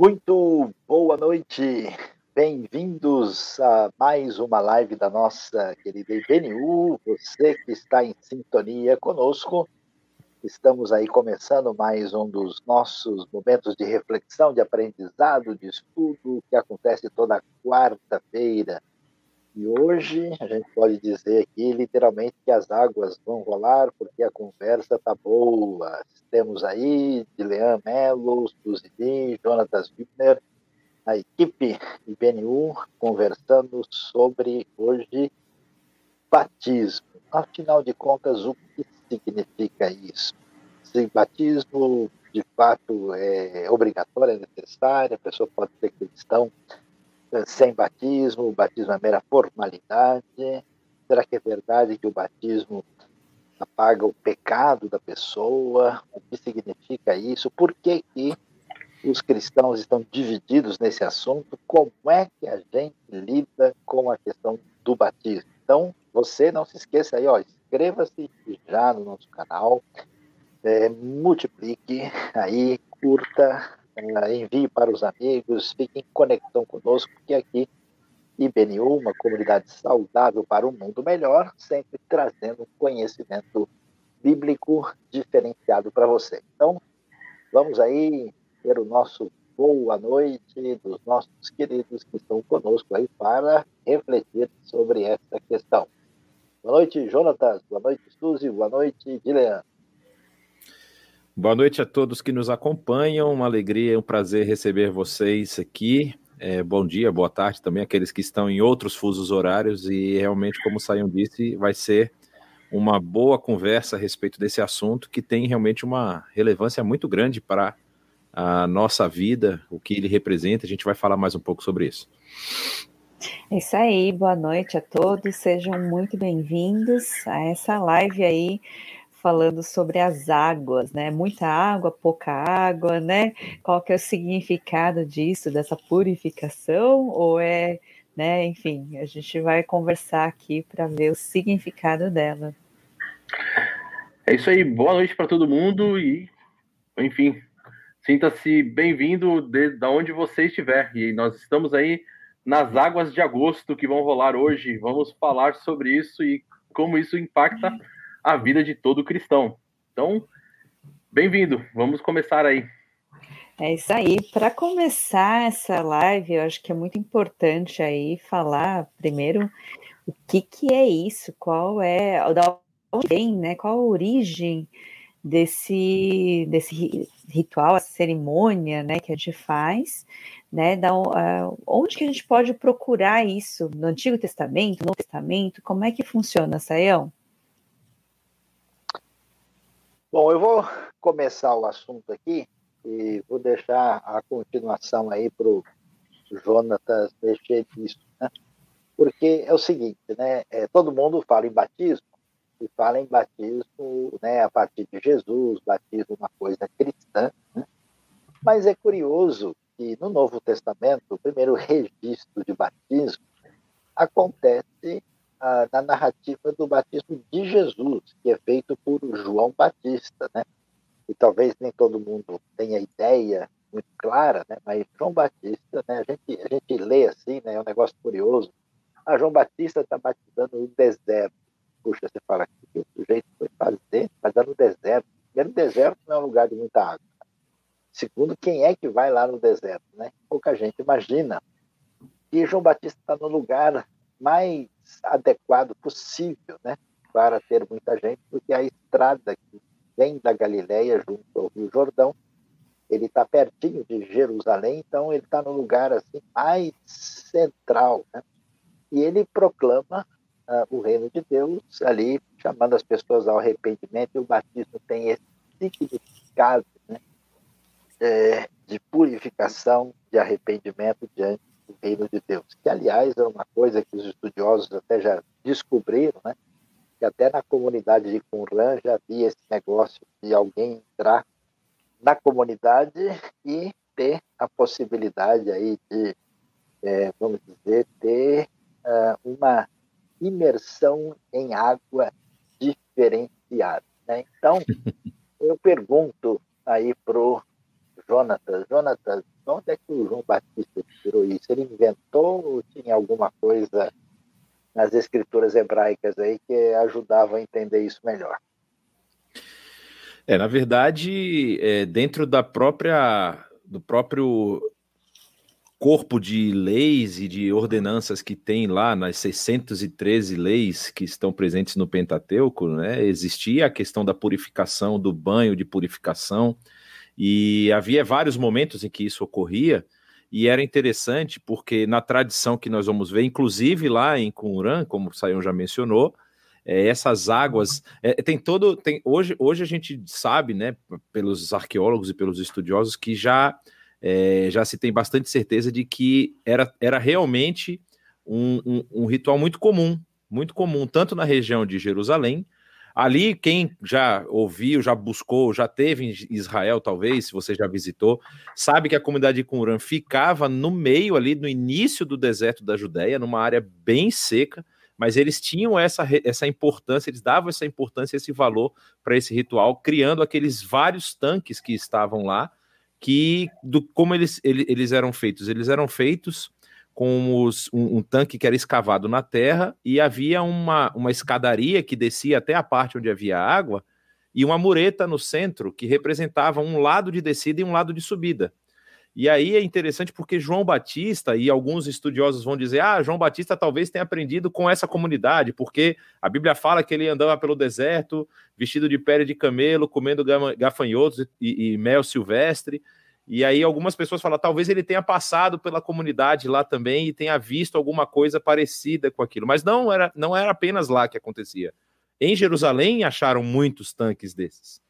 Muito boa noite, bem-vindos a mais uma live da nossa querida IBNU. Você que está em sintonia conosco, estamos aí começando mais um dos nossos momentos de reflexão, de aprendizado, de estudo, que acontece toda quarta-feira. E hoje a gente pode dizer aqui literalmente que as águas vão rolar porque a conversa tá boa. Temos aí Dilean Melo, Suzy Jonatas Wittner, a equipe IBNU conversando sobre hoje batismo. Afinal de contas, o que significa isso? Se batismo de fato é obrigatório, é necessário, a pessoa pode ser cristão sem batismo, o batismo é mera formalidade. Será que é verdade que o batismo apaga o pecado da pessoa? O que significa isso? Por que, que os cristãos estão divididos nesse assunto? Como é que a gente lida com a questão do batismo? Então, você não se esqueça aí, ó, inscreva-se já no nosso canal, é, multiplique aí, curta, envie para os amigos, fique em conexão conosco, porque aqui IBNU, uma comunidade saudável para um mundo melhor, sempre trazendo conhecimento bíblico diferenciado para você. Então, vamos aí ter o nosso boa noite dos nossos queridos que estão conosco aí para refletir sobre essa questão. Boa noite, Jonatas. Boa noite, Suzy. Boa noite, Dilean. Boa noite a todos que nos acompanham. Uma alegria, um prazer receber vocês aqui. É, bom dia, boa tarde também aqueles que estão em outros fusos horários e realmente, como o Saião disse, vai ser uma boa conversa a respeito desse assunto que tem realmente uma relevância muito grande para a nossa vida, o que ele representa. A gente vai falar mais um pouco sobre isso. É isso aí, boa noite a todos, sejam muito bem-vindos a essa live aí falando sobre as águas, né? Muita água, pouca água, né? Qual que é o significado disso, dessa purificação? Ou é, né? Enfim, a gente vai conversar aqui para ver o significado dela. É isso aí, boa noite para todo mundo e, enfim, sinta-se bem-vindo de, de onde você estiver. E nós estamos aí nas águas de agosto que vão rolar hoje. Vamos falar sobre isso e como isso impacta a vida de todo cristão. Então, bem-vindo. Vamos começar aí. É isso aí. Para começar essa live, eu acho que é muito importante aí falar primeiro o que, que é isso, qual é, da onde vem, né? Qual a origem desse, desse ritual, a cerimônia, né, que a gente faz, né? Da, onde que a gente pode procurar isso no Antigo Testamento, no Testamento? Como é que funciona, Saião? Bom, eu vou começar o assunto aqui e vou deixar a continuação aí para o Jonatas mexer nisso, né? Porque é o seguinte, né? É, todo mundo fala em batismo e fala em batismo né, a partir de Jesus, batismo uma coisa cristã, né? mas é curioso que no Novo Testamento o primeiro registro de batismo acontece ah, na narrativa do batismo de Jesus, que é feito por João Batista, né? E talvez nem todo mundo tenha ideia muito clara, né? Mas João Batista, né? A gente, a gente lê assim, né? É um negócio curioso. Ah, João Batista está batizando no deserto. Puxa, você fala que o sujeito foi fazer, batizar no deserto. Primeiro, deserto não é um lugar de muita água. Segundo, quem é que vai lá no deserto, né? Pouca gente imagina. E João Batista está no lugar mais adequado possível, né, para ter muita gente, porque a estrada que vem da Galileia junto ao Rio Jordão, ele está pertinho de Jerusalém, então ele está no lugar assim mais central, né? E ele proclama uh, o reino de Deus ali, chamando as pessoas ao arrependimento. E o batismo tem esse significado, né? É, de purificação, de arrependimento diante do reino de Deus, que aliás é uma coisa que os estudiosos até já descobriram, né? que até na comunidade de Qumran já havia esse negócio de alguém entrar na comunidade e ter a possibilidade aí de, é, vamos dizer, ter uh, uma imersão em água diferenciada. Né? Então, eu pergunto aí pro Jonatas, Jonatas, onde é que isso? Ele inventou ou tinha alguma coisa nas escrituras hebraicas aí que ajudava a entender isso melhor? É, na verdade, é, dentro da própria do próprio corpo de leis e de ordenanças que tem lá nas 613 leis que estão presentes no Pentateuco, né, existia a questão da purificação, do banho de purificação, e havia vários momentos em que isso ocorria, e era interessante porque na tradição que nós vamos ver, inclusive lá em Qumran, como o Sayão já mencionou, é, essas águas é, tem todo tem hoje hoje a gente sabe né pelos arqueólogos e pelos estudiosos que já é, já se tem bastante certeza de que era, era realmente um, um, um, ritual muito comum, muito comum, tanto na região de Jerusalém. Ali, quem já ouviu, já buscou, já teve em Israel, talvez, se você já visitou, sabe que a comunidade de Qumran ficava no meio ali, no início do deserto da Judéia, numa área bem seca, mas eles tinham essa, essa importância, eles davam essa importância, esse valor para esse ritual, criando aqueles vários tanques que estavam lá, que do, como eles, eles, eles eram feitos? Eles eram feitos com os, um, um, tanque que era escavado na terra e havia uma, uma escadaria que descia até a parte onde havia água e uma mureta no centro que representava um lado de descida e um lado de subida. E aí é interessante porque João Batista, e alguns estudiosos vão dizer, ah, João Batista talvez tenha aprendido com essa comunidade, porque a Bíblia fala que ele andava pelo deserto, vestido de pele de camelo, comendo gafanhotos e, e mel silvestre. E aí algumas pessoas falam, talvez ele tenha passado pela comunidade lá também e tenha visto alguma coisa parecida com aquilo. Mas não era, não era apenas lá que acontecia. Em Jerusalém acharam muitos tanques desses.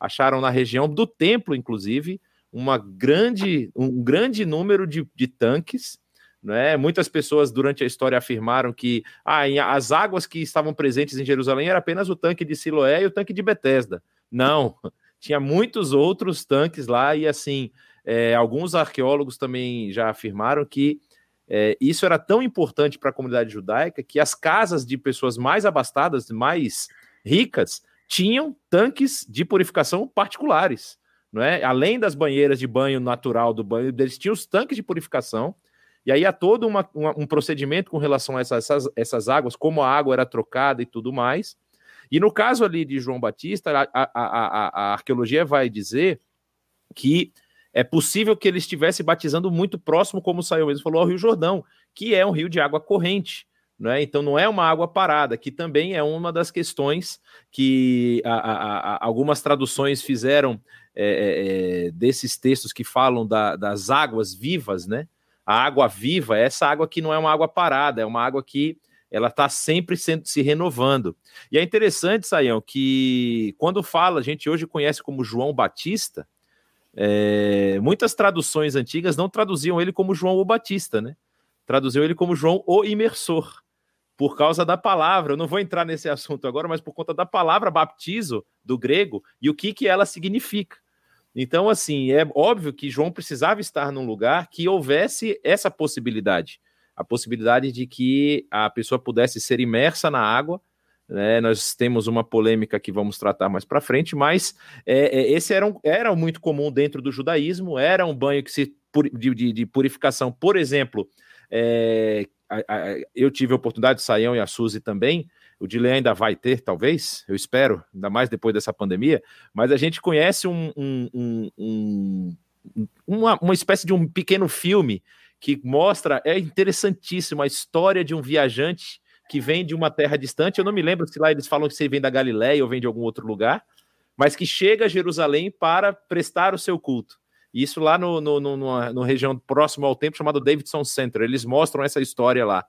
Acharam na região do templo, inclusive, uma grande, um grande número de, de tanques. Né? Muitas pessoas durante a história afirmaram que ah, as águas que estavam presentes em Jerusalém era apenas o tanque de Siloé e o tanque de Betesda. Não, tinha muitos outros tanques lá, e assim, é, alguns arqueólogos também já afirmaram que é, isso era tão importante para a comunidade judaica que as casas de pessoas mais abastadas, mais ricas, tinham tanques de purificação particulares não é? Além das banheiras de banho natural do banho, eles tinham os tanques de purificação, e aí há todo uma, uma, um procedimento com relação a essas, essas, essas, águas, como a água era trocada e tudo mais. E no caso ali de João Batista, a, a, a, a arqueologia vai dizer que é possível que ele estivesse batizando muito próximo, como saiu mesmo, falou, ao Rio Jordão, que é um rio de água corrente. Né? Então não é uma água parada, que também é uma das questões que a, a, a, algumas traduções fizeram é, é, é, desses textos que falam da, das águas vivas, né? A água viva é essa água que não é uma água parada, é uma água que ela está sempre sendo, se renovando. E é interessante, Saião, que quando fala, a gente hoje conhece como João Batista, é, muitas traduções antigas não traduziam ele como João o Batista, né? Traduziam ele como João o Imersor, por causa da palavra. Eu não vou entrar nesse assunto agora, mas por conta da palavra baptizo do grego e o que, que ela significa. Então, assim, é óbvio que João precisava estar num lugar que houvesse essa possibilidade a possibilidade de que a pessoa pudesse ser imersa na água. Né? Nós temos uma polêmica que vamos tratar mais para frente, mas é, é, esse era, um, era muito comum dentro do judaísmo, era um banho que se de, de, de purificação, por exemplo, é, a, a, eu tive a oportunidade, Saião e a Suzy também, o Dilei ainda vai ter, talvez, eu espero, ainda mais depois dessa pandemia, mas a gente conhece um, um, um, uma, uma espécie de um pequeno filme que mostra, é interessantíssimo, a história de um viajante que vem de uma terra distante, eu não me lembro se lá eles falam que você vem da Galiléia ou vem de algum outro lugar, mas que chega a Jerusalém para prestar o seu culto. Isso lá no, no, no, no região próximo ao templo chamado Davidson Center, eles mostram essa história lá.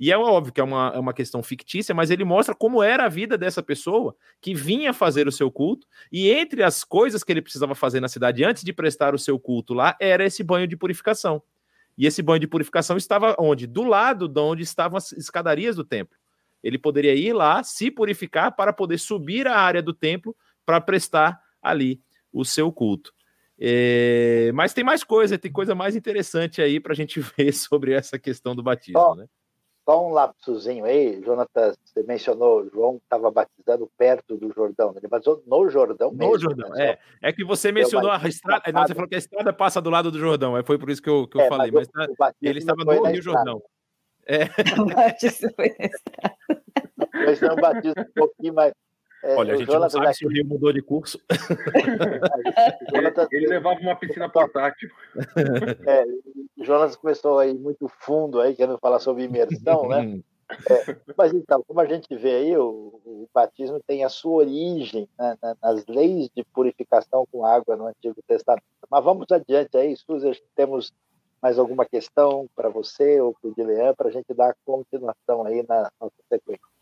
E é óbvio que é uma, é uma questão fictícia, mas ele mostra como era a vida dessa pessoa que vinha fazer o seu culto. E entre as coisas que ele precisava fazer na cidade antes de prestar o seu culto lá, era esse banho de purificação. E esse banho de purificação estava onde? Do lado de onde estavam as escadarias do templo. Ele poderia ir lá, se purificar, para poder subir a área do templo para prestar ali o seu culto. É... Mas tem mais coisa, tem coisa mais interessante aí para a gente ver sobre essa questão do batismo, né? Só um lapsozinho aí, Jonatas, você mencionou, João estava batizando perto do Jordão, ele batizou no Jordão mesmo. No Jordão, né? é. É que você mencionou a estrada, não, você falou que a estrada passa do lado do Jordão, é, foi por isso que eu, que eu é, falei, mas, mas tá, ele estava no Rio Jordão. É. O batismo foi na estrada. Mas um batismo um pouquinho mais, é, Olha, a gente não sabe se o Rio mudou de curso. ele, ele, levava uma piscina portátil. É, o Jonas começou aí muito fundo aí, querendo falar sobre imersão, né? É, mas então, como a gente vê aí, o, o batismo tem a sua origem né, nas leis de purificação com água no Antigo Testamento. Mas vamos adiante aí, Suzy, temos mais alguma questão para você ou para o Dilean, para a gente dar continuação aí na nossa sequência.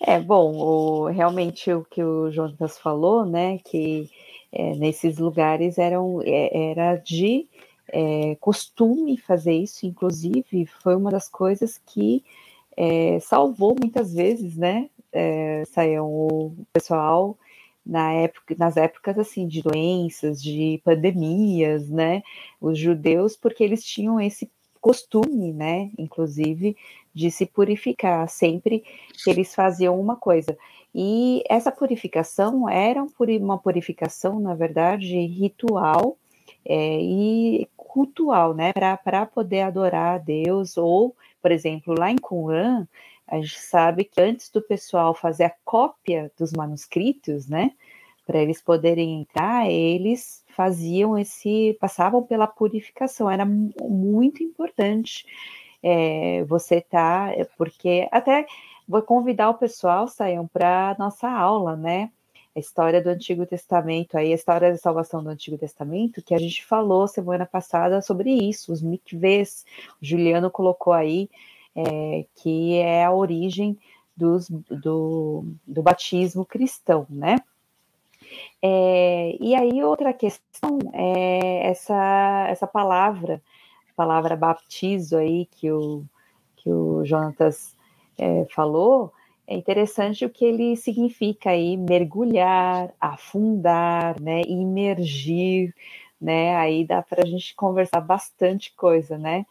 É, bom, o, realmente o que o Jonas falou, né, que é, nesses lugares eram, é, era de é, costume fazer isso, inclusive foi uma das coisas que é, salvou muitas vezes, né, é, saiam o pessoal na época, nas épocas assim de doenças, de pandemias, né, os judeus, porque eles tinham esse costume, né, inclusive, de se purificar sempre que eles faziam uma coisa. E essa purificação era uma purificação, na verdade, ritual é, e cultural, né, para poder adorar a Deus, ou, por exemplo, lá em Qumran, a gente sabe que antes do pessoal fazer a cópia dos manuscritos, né, para eles poderem entrar, eles faziam esse, passavam pela purificação, era muito importante é, você tá, é, porque até vou convidar o pessoal, saiam para nossa aula, né? A história do Antigo Testamento, aí a história da salvação do Antigo Testamento, que a gente falou semana passada sobre isso, os mikvês. O Juliano colocou aí é, que é a origem dos, do, do batismo cristão, né? É, e aí outra questão é essa, essa palavra palavra baptizo aí que o, que o Jonatas é, falou, é interessante o que ele significa aí, mergulhar, afundar, né, imergir, né, aí dá para a gente conversar bastante coisa, né,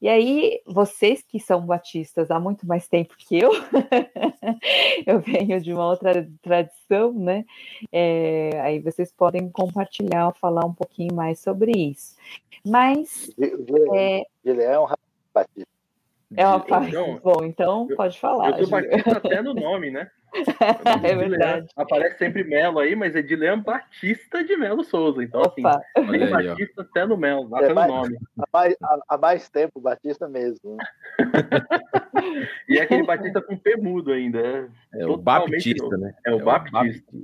e aí, vocês que são batistas há muito mais tempo que eu, eu venho de uma outra tradição, né? É, aí vocês podem compartilhar, falar um pouquinho mais sobre isso. Mas. É, ele é um batista. É uma parte. Então, Bom, então pode falar. Eu tô batista até no nome, né? É verdade. Aparece sempre Melo aí, mas é de Leão Batista de Melo Souza. Então, assim, Opa. assim, aí, Batista até no Melo, até é, no nome. Há mais, há mais tempo, Batista mesmo. Né? e é aquele Batista com P mudo ainda. É, é o Baptista, novo. né? É o, é Baptista.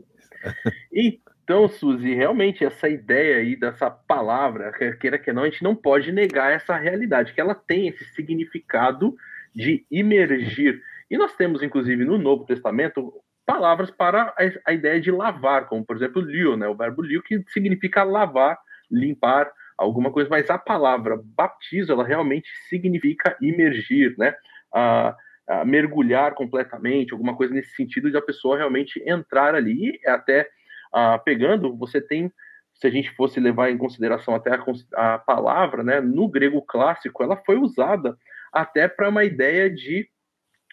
Então, Suzy, realmente essa ideia aí dessa palavra, queira que não, a gente não pode negar essa realidade, que ela tem esse significado de imergir. E nós temos, inclusive, no Novo Testamento, palavras para a, ideia de lavar, como, por exemplo, lio, né? o verbo lio, que significa lavar, limpar, alguma coisa, mas a palavra baptizo, ela realmente significa imergir, né? A, a mergulhar completamente, alguma coisa nesse sentido de a pessoa realmente entrar ali. E até a, pegando, você tem, se a gente fosse levar em consideração até a, a palavra, né? No grego clássico, ela foi usada até para uma ideia de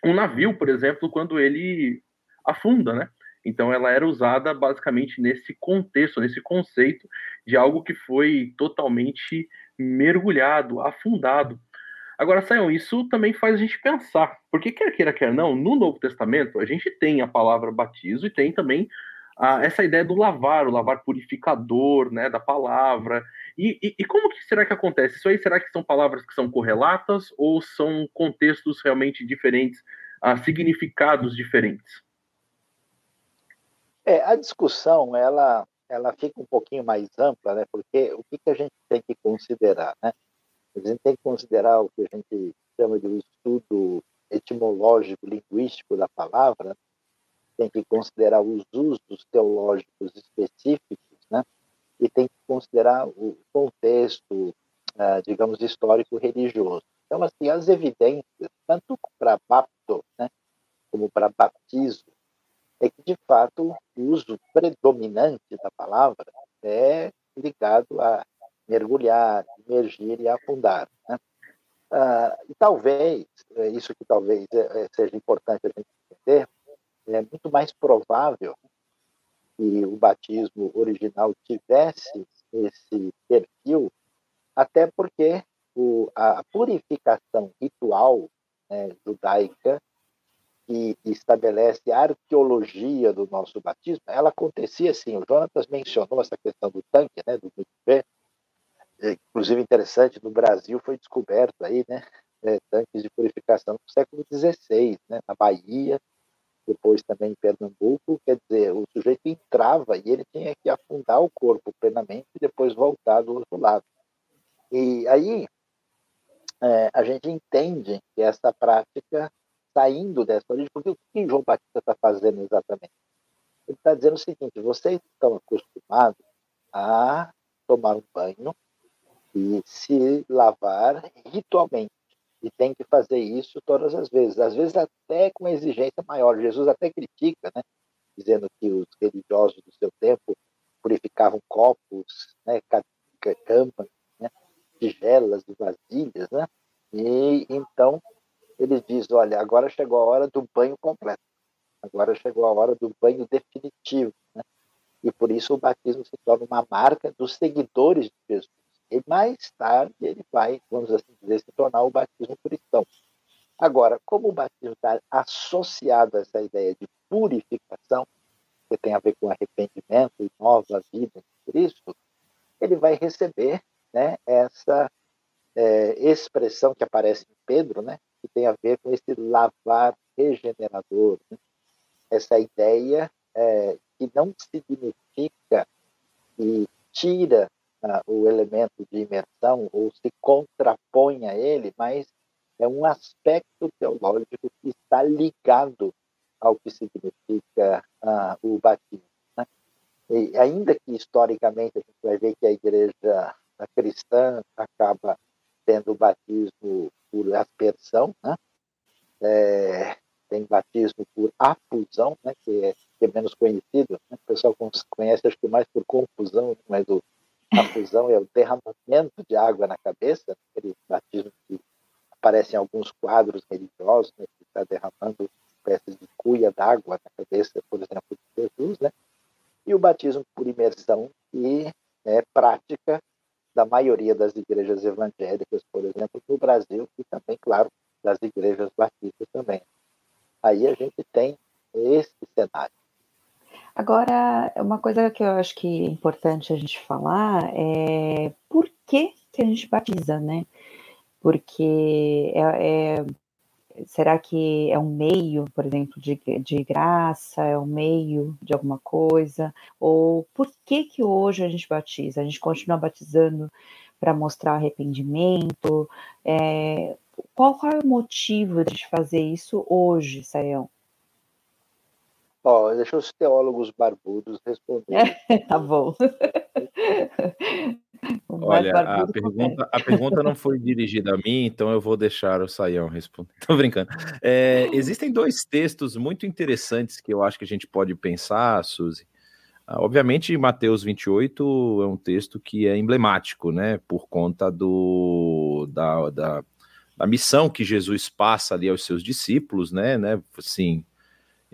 um navio, por exemplo, quando ele afunda, né? Então ela era usada basicamente nesse contexto, nesse conceito de algo que foi totalmente mergulhado, afundado. Agora, Sayão, isso também faz a gente pensar, porque quer queira, quer não, no Novo Testamento a gente tem a palavra batismo e tem também a, essa ideia do lavar, o lavar purificador, né, da palavra. E, e, e, como que será que acontece? Isso aí será que são palavras que são correlatas ou são contextos realmente diferentes, uh, significados diferentes? É, a discussão ela ela fica um pouquinho mais ampla, né? Porque o que, que a gente tem que considerar, né? A gente tem que considerar o que a gente chama de um estudo etimológico linguístico da palavra, tem que considerar os usos teológicos específicos, né? E tem que considerar o contexto, ah, digamos, histórico-religioso. Então, assim, as evidências, tanto para bapto, né, como para batismo, é que, de fato, o uso predominante da palavra é ligado a mergulhar, emergir e afundar. Né? Uh, e talvez, é isso que talvez é, é, seja importante a gente entender, é muito mais provável que o batismo original tivesse esse perfil, até porque o, a purificação ritual né, judaica que estabelece a arqueologia do nosso batismo, ela acontecia assim. O Jonatas mencionou essa questão do tanque, né, do mikveh, é, inclusive interessante, no Brasil foi descoberto aí, né, é, tanques de purificação no século XVI, né, na Bahia, depois também em Pernambuco, quer dizer, o sujeito entrava e ele tinha que afundar o corpo plenamente e depois voltar do outro lado. E aí é, a gente entende que essa prática saindo dessa origem, porque o que João Batista está fazendo exatamente? Ele está dizendo o seguinte: vocês estão acostumados a tomar um banho e se lavar ritualmente. E tem que fazer isso todas as vezes, às vezes até com exigência maior. Jesus até critica, né, dizendo que os religiosos do seu tempo purificavam copos, né, camas, né, tigelas vasilhas, né? E então ele diz: olha, agora chegou a hora do banho completo, agora chegou a hora do banho definitivo. Né? E por isso o batismo se torna uma marca dos seguidores de Jesus. E mais tarde ele vai, vamos assim dizer, se tornar o batismo cristão. Agora, como o batismo está associado a essa ideia de purificação, que tem a ver com arrependimento e nova vida em Cristo, ele vai receber né, essa é, expressão que aparece em Pedro, né, que tem a ver com esse lavar regenerador, né? essa ideia é, que não significa que tira o elemento de imersão ou se contrapõe a ele, mas é um aspecto teológico que está ligado ao que significa o batismo. Né? E ainda que historicamente a gente vai ver que a igreja cristã acaba tendo o batismo por aspersão, né? É, tem batismo por afusão, né? que, é, que é menos conhecido. Né? O pessoal conhece, acho que mais por confusão, mas o afusão é o derramamento de água na cabeça, aquele batismo que aparece em alguns quadros religiosos, né? que está derramando espécies de cuia d'água na cabeça, por exemplo, de Jesus, né? E o batismo por imersão, que é prática da maioria das igrejas evangélicas, por exemplo, no Brasil e também, claro, das igrejas batistas também. Aí a gente tem esse cenário. Agora, uma coisa que eu acho que é importante a gente falar é por que, que a gente batiza, né? Porque é, é será que é um meio, por exemplo, de, de graça, é um meio de alguma coisa? Ou por que que hoje a gente batiza? A gente continua batizando para mostrar arrependimento? É, qual, qual é o motivo de fazer isso hoje, Saião? Ó, deixa os teólogos barbudos responder. tá bom. Olha, a pergunta, a pergunta não foi dirigida a mim, então eu vou deixar o Saião responder. Tô brincando. É, existem dois textos muito interessantes que eu acho que a gente pode pensar, Suzy. Ah, obviamente, Mateus 28 é um texto que é emblemático, né? Por conta do, da, da, da missão que Jesus passa ali aos seus discípulos, né? né assim,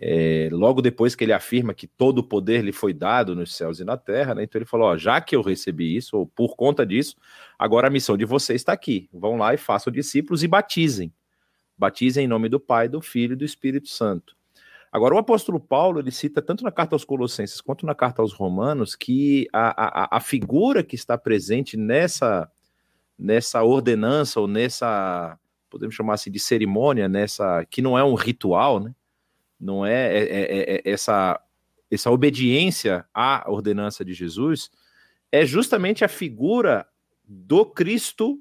é, logo depois que ele afirma que todo o poder lhe foi dado nos céus e na terra, né? então ele falou: ó, já que eu recebi isso, ou por conta disso, agora a missão de vocês está aqui. Vão lá e façam discípulos e batizem. Batizem em nome do Pai, do Filho e do Espírito Santo. Agora, o apóstolo Paulo ele cita tanto na carta aos Colossenses quanto na carta aos Romanos que a, a, a figura que está presente nessa, nessa ordenança ou nessa, podemos chamar assim de cerimônia, nessa que não é um ritual, né? Não é, é, é, é, essa, essa obediência à ordenança de Jesus, é justamente a figura do Cristo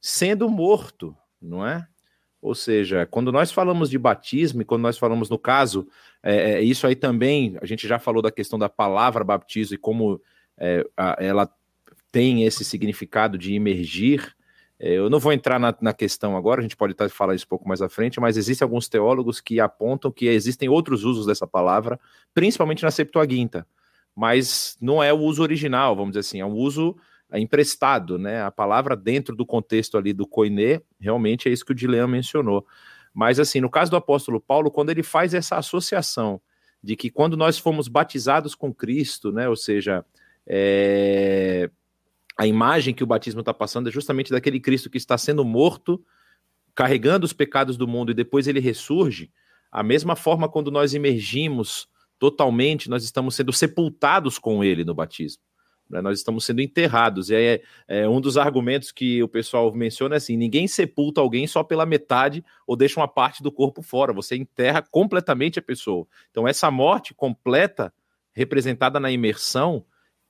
sendo morto, não é? Ou seja, quando nós falamos de batismo, e quando nós falamos no caso, é, é isso aí também, a gente já falou da questão da palavra batismo e como é, a, ela tem esse significado de imergir, é, eu não vou entrar na, na, questão agora, a gente pode estar falar isso um pouco mais à frente, mas existem alguns teólogos que apontam que existem outros usos dessa palavra, principalmente na Septuaginta, mas não é o uso original, vamos dizer assim, é um uso emprestado, né? A palavra dentro do contexto ali do koiné, realmente é isso que o Dilean mencionou. Mas assim, no caso do apóstolo Paulo, quando ele faz essa associação de que quando nós fomos batizados com Cristo, né? Ou seja, é... a imagem que o batismo está passando é justamente daquele Cristo que está sendo morto, carregando os pecados do mundo e depois ele ressurge. A mesma forma, quando nós emergimos totalmente, nós estamos sendo sepultados com ele no batismo. Né? Nós estamos sendo enterrados. E aí, é, é, um dos argumentos que o pessoal menciona é assim: ninguém sepulta alguém só pela metade ou deixa uma parte do corpo fora. Você enterra completamente a pessoa. Então, essa morte completa, representada na imersão,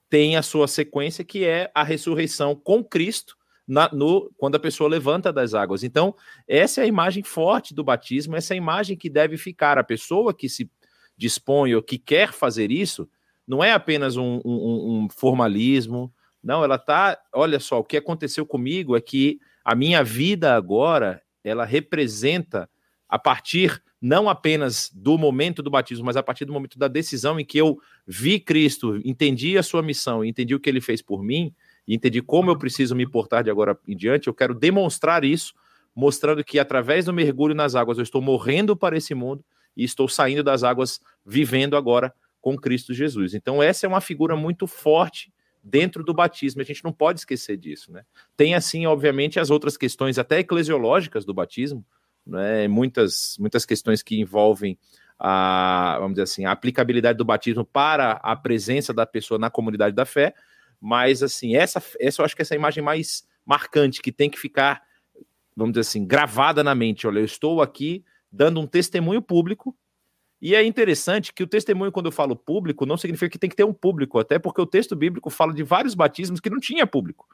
tem a sua sequência, que é a ressurreição com Cristo. Na, no, quando a pessoa levanta das águas. Então, essa é a imagem forte do batismo, essa é a imagem que deve ficar. A pessoa que se dispõe ou que quer fazer isso, não é apenas um, um, um formalismo, não, ela tá. Olha só, o que aconteceu comigo é que a minha vida agora ela representa a partir não apenas do momento do batismo, mas a partir do momento da decisão em que eu vi Cristo, entendi a sua missão, entendi o que ele fez por mim, e entendi como eu preciso me portar de agora em diante, eu quero demonstrar isso, mostrando que através do mergulho nas águas eu estou morrendo para esse mundo e estou saindo das águas vivendo agora com Cristo Jesus. Então, essa é uma figura muito forte dentro do batismo, a gente não pode esquecer disso, né? Tem, assim, obviamente, as outras questões, até eclesiológicas do batismo, né? muitas, muitas questões que envolvem a, vamos dizer assim, a aplicabilidade do batismo para a presença da pessoa na comunidade da fé, mas, assim, essa, essa eu acho que essa é a imagem mais marcante, que tem que ficar, vamos dizer assim, gravada na mente, olha, eu estou aqui dando um testemunho público e é interessante que o testemunho, quando eu falo público, não significa que tem que ter um público, até porque o texto bíblico fala de vários batismos que não tinha público.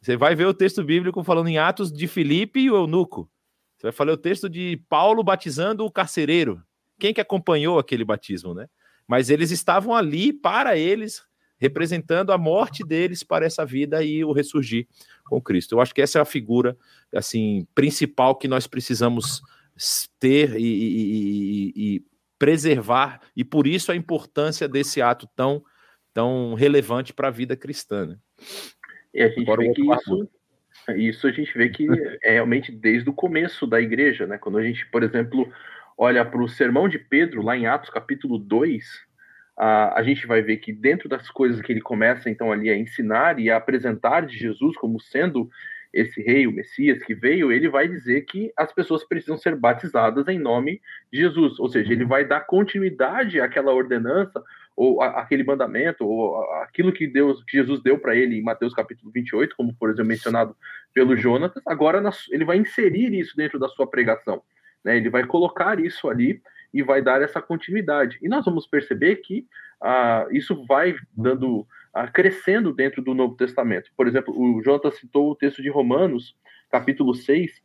Você vai ver o texto bíblico falando em Atos de Filipe e o eunuco. Você vai falar o texto de Paulo batizando o carcereiro. Quem que acompanhou aquele batismo, né? Mas eles estavam ali para eles, representando a morte deles para essa vida e o ressurgir com Cristo. Eu acho que essa é a figura assim principal que nós precisamos ter e, e, e preservar, e por isso a importância desse ato tão, tão relevante para a vida cristã. Né? E a gente Agora, vê que isso, isso a gente vê que é realmente desde o começo da igreja, né? Quando a gente, por exemplo, olha para o sermão de Pedro, lá em Atos capítulo 2, a, a gente vai ver que dentro das coisas que ele começa então ali a ensinar e a apresentar de Jesus como sendo esse rei, o Messias que veio, ele vai dizer que as pessoas precisam ser batizadas em nome de Jesus, ou seja, ele vai dar continuidade àquela ordenança ou aquele mandamento ou aquilo que Deus, que Jesus deu para ele em Mateus capítulo 28, como por exemplo mencionado pelo Jonatas, agora ele vai inserir isso dentro da sua pregação, né? Ele vai colocar isso ali e vai dar essa continuidade. E nós vamos perceber que ah, isso vai dando crescendo dentro do Novo Testamento. Por exemplo, o Jonathan citou o texto de Romanos, capítulo 6.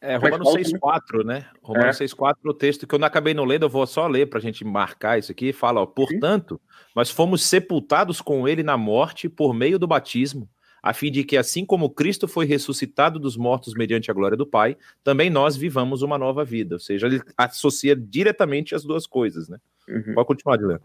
É, Romanos 6,4, né? Romanos é. 6,4 o texto que eu não acabei não lendo, eu vou só ler para a gente marcar isso aqui. Fala, ó, portanto, nós fomos sepultados com ele na morte por meio do batismo, a fim de que, assim como Cristo foi ressuscitado dos mortos mediante a glória do Pai, também nós vivamos uma nova vida. Ou seja, ele associa diretamente as duas coisas, né? Uhum. Pode continuar, Dileto.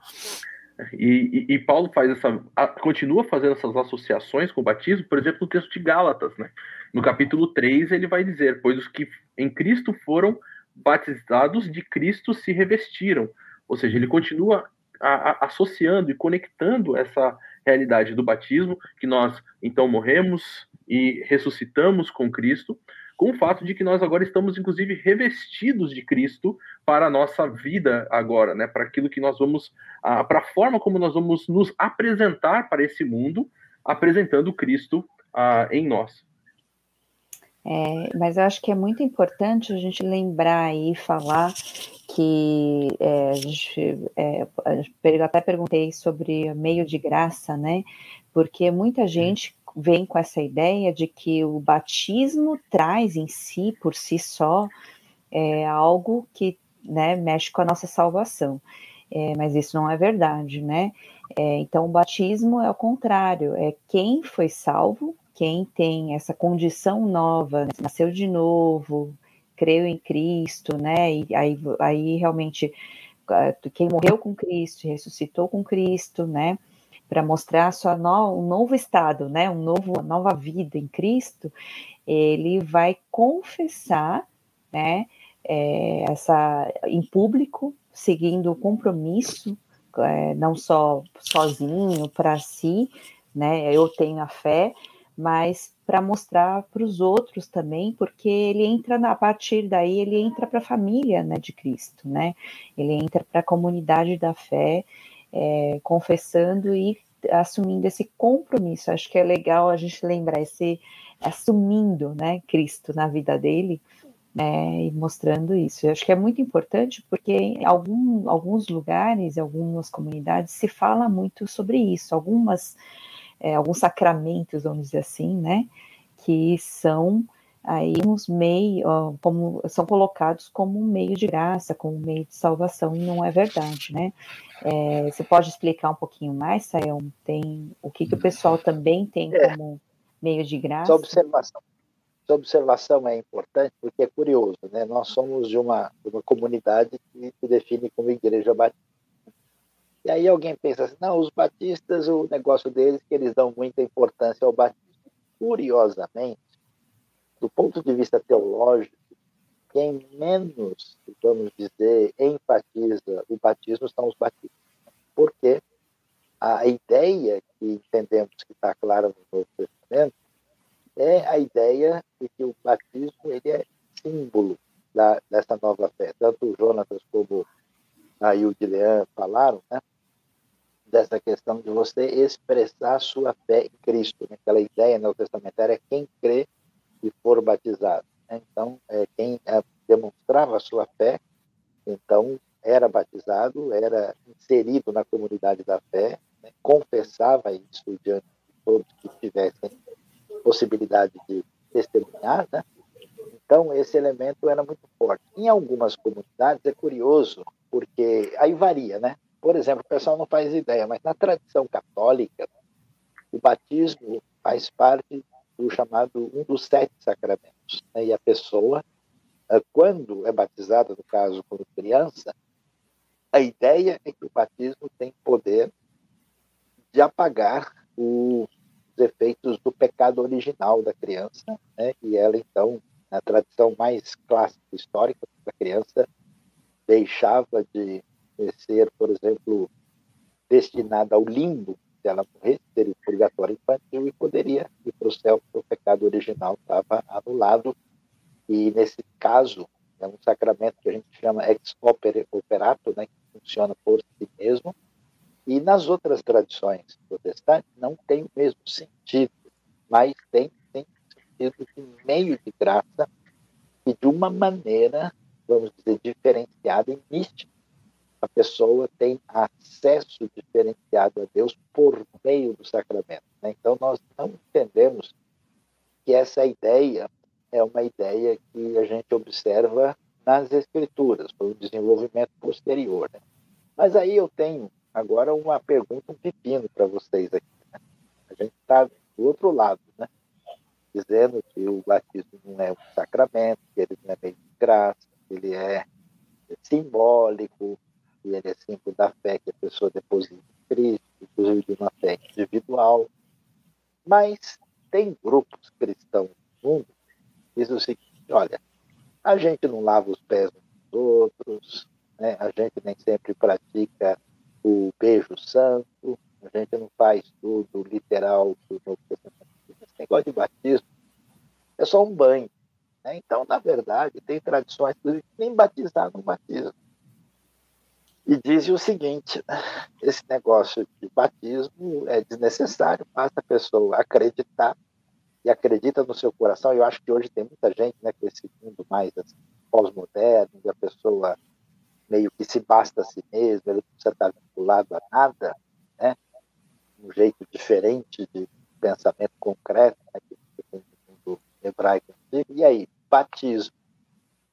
E, e, e, Paulo faz essa, continua fazendo essas associações com o batismo, por exemplo, no texto de Gálatas, né? No capítulo 3, ele vai dizer: Pois os que em Cristo foram batizados de Cristo se revestiram. Ou seja, ele continua a, a, associando e conectando essa realidade do batismo, que nós então morremos e ressuscitamos com Cristo, com o fato de que nós agora estamos, inclusive, revestidos de Cristo para a nossa vida agora, né? Para aquilo que nós vamos, para a forma como nós vamos nos apresentar para esse mundo, apresentando Cristo em nós. É, mas eu acho que é muito importante a gente lembrar e falar que é, a gente, é, eu até perguntei sobre meio de graça, né? Porque muita gente vem com essa ideia de que o batismo traz em si, por si só, é, algo que né, mexe com a nossa salvação. É, mas isso não é verdade, né? É, então, o batismo é o contrário, é quem foi salvo, quem tem essa condição nova, nasceu de novo, creu em Cristo, né? E aí, aí realmente quem morreu com Cristo, ressuscitou com Cristo, né? Para mostrar sua no, um novo estado, né, um novo, uma nova vida em Cristo, ele vai confessar, né, é, essa em público, seguindo o compromisso, é, não só sozinho para si, né, eu tenho a fé, mas para mostrar para os outros também, porque ele entra na, a partir daí ele entra para a família né, de Cristo, né? Ele entra para a comunidade da fé, é, confessando e assumindo esse compromisso. Acho que é legal a gente lembrar esse assumindo, né, Cristo na vida dele, né, e mostrando isso. Eu acho que é muito importante porque em algum, alguns lugares, algumas comunidades se fala muito sobre isso. Algumas é, alguns sacramentos, vamos dizer assim, né, que são aí uns meios, como são colocados como um meio de graça, como um meio de salvação, e não é verdade, né? É, você pode explicar um pouquinho mais, Sayão? Tem o que, que o pessoal também tem é. como meio de graça? Essa observação, essa observação é importante porque é curioso, né? Nós somos de uma, de uma comunidade que se define como igreja batista. E aí alguém pensa assim, não, os batistas, o negócio deles é que eles dão muita importância ao batismo. Curiosamente, do ponto de vista teológico, quem menos, vamos dizer, enfatiza o batismo são os batistas. Porque a ideia que entendemos que está clara no Novo Testamento é a ideia de que o batismo ele é símbolo da, dessa nova fé. Tanto o Jonatas como a Ildilean falaram, né? dessa questão de você expressar sua fé em Cristo. Né? Aquela ideia neotestamentária quem crê e for batizado. Né? Então, é, quem é, demonstrava a sua fé, então era batizado, era inserido na comunidade da fé, né? confessava isso diante de todos que tivessem possibilidade de testemunhar, né? Então, esse elemento era muito forte. Em algumas comunidades é curioso, porque aí varia, né? Por exemplo, o pessoal não faz ideia, mas na tradição católica, o batismo faz parte do chamado um dos sete sacramentos. Né? E a pessoa, eh, quando é batizada, no caso, como criança, a ideia é que o batismo tem poder de apagar os efeitos do pecado original da criança, né? e ela, então, na tradição mais clássica histórica da criança, deixava de ser, por exemplo, destinada ao limbo, se ela morresse, seria o purgatório infantil e poderia ir para o céu, porque o pecado original estava anulado. E, nesse caso, é um sacramento que a gente chama ex operato, né, que funciona por si mesmo. E nas outras tradições protestantes não tem o mesmo sentido, mas tem sentido de meio de graça e de uma maneira, vamos dizer, diferenciada e mística a pessoa tem acesso diferenciado a Deus por meio do sacramento. Né? Então, nós não entendemos que essa ideia é uma ideia que a gente observa nas Escrituras, um desenvolvimento posterior. Né? Mas aí eu tenho agora uma pergunta, um pepino para vocês aqui. Né? A gente está do outro lado, né? dizendo que o batismo não é um sacramento, que ele não é meio de graça, que ele é simbólico, é símbolo da fé que a pessoa deposita em Cristo, inclusive de uma fé individual. Mas tem grupos cristãos no mundo que dizem o seguinte: olha, a gente não lava os pés uns dos outros, né? a gente nem sempre pratica o beijo santo, a gente não faz tudo literal do Novo Testamento. Esse negócio de batismo é só um banho. Né? Então, na verdade, tem tradições que nem batizar no batismo e dizem o seguinte: esse negócio de batismo é desnecessário, basta a pessoa acreditar e acredita no seu coração. Eu acho que hoje tem muita gente, né, com esse mundo mais assim, pós-moderno, de a pessoa meio que se basta a si mesma, ele não precisa estar vinculado a nada, né? Um jeito diferente de pensamento concreto, né, que tem no mundo hebraico. E aí, batismo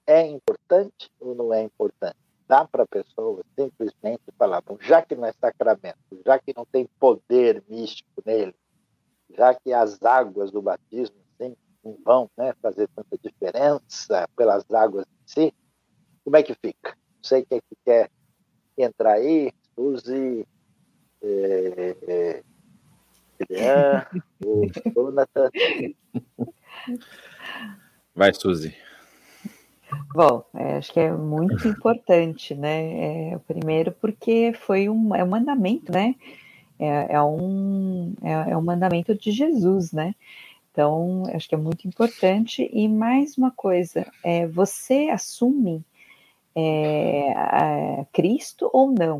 é importante ou não é importante? Dá para a pessoa simplesmente falar, bom, já que não é sacramento, já que não tem poder místico nele, já que as águas do batismo assim, não vão né, fazer tanta diferença pelas águas em si, como é que fica? Não sei quem é que quer entrar aí, use, é, é, o Jonathan. Vai, Suzy. Bom, é, acho que é muito importante, né? É, primeiro porque foi um, é um mandamento, né? É, é um, é, é, um mandamento de Jesus, né? Então, acho que é muito importante. E mais uma coisa, é, você assume é, Cristo ou não?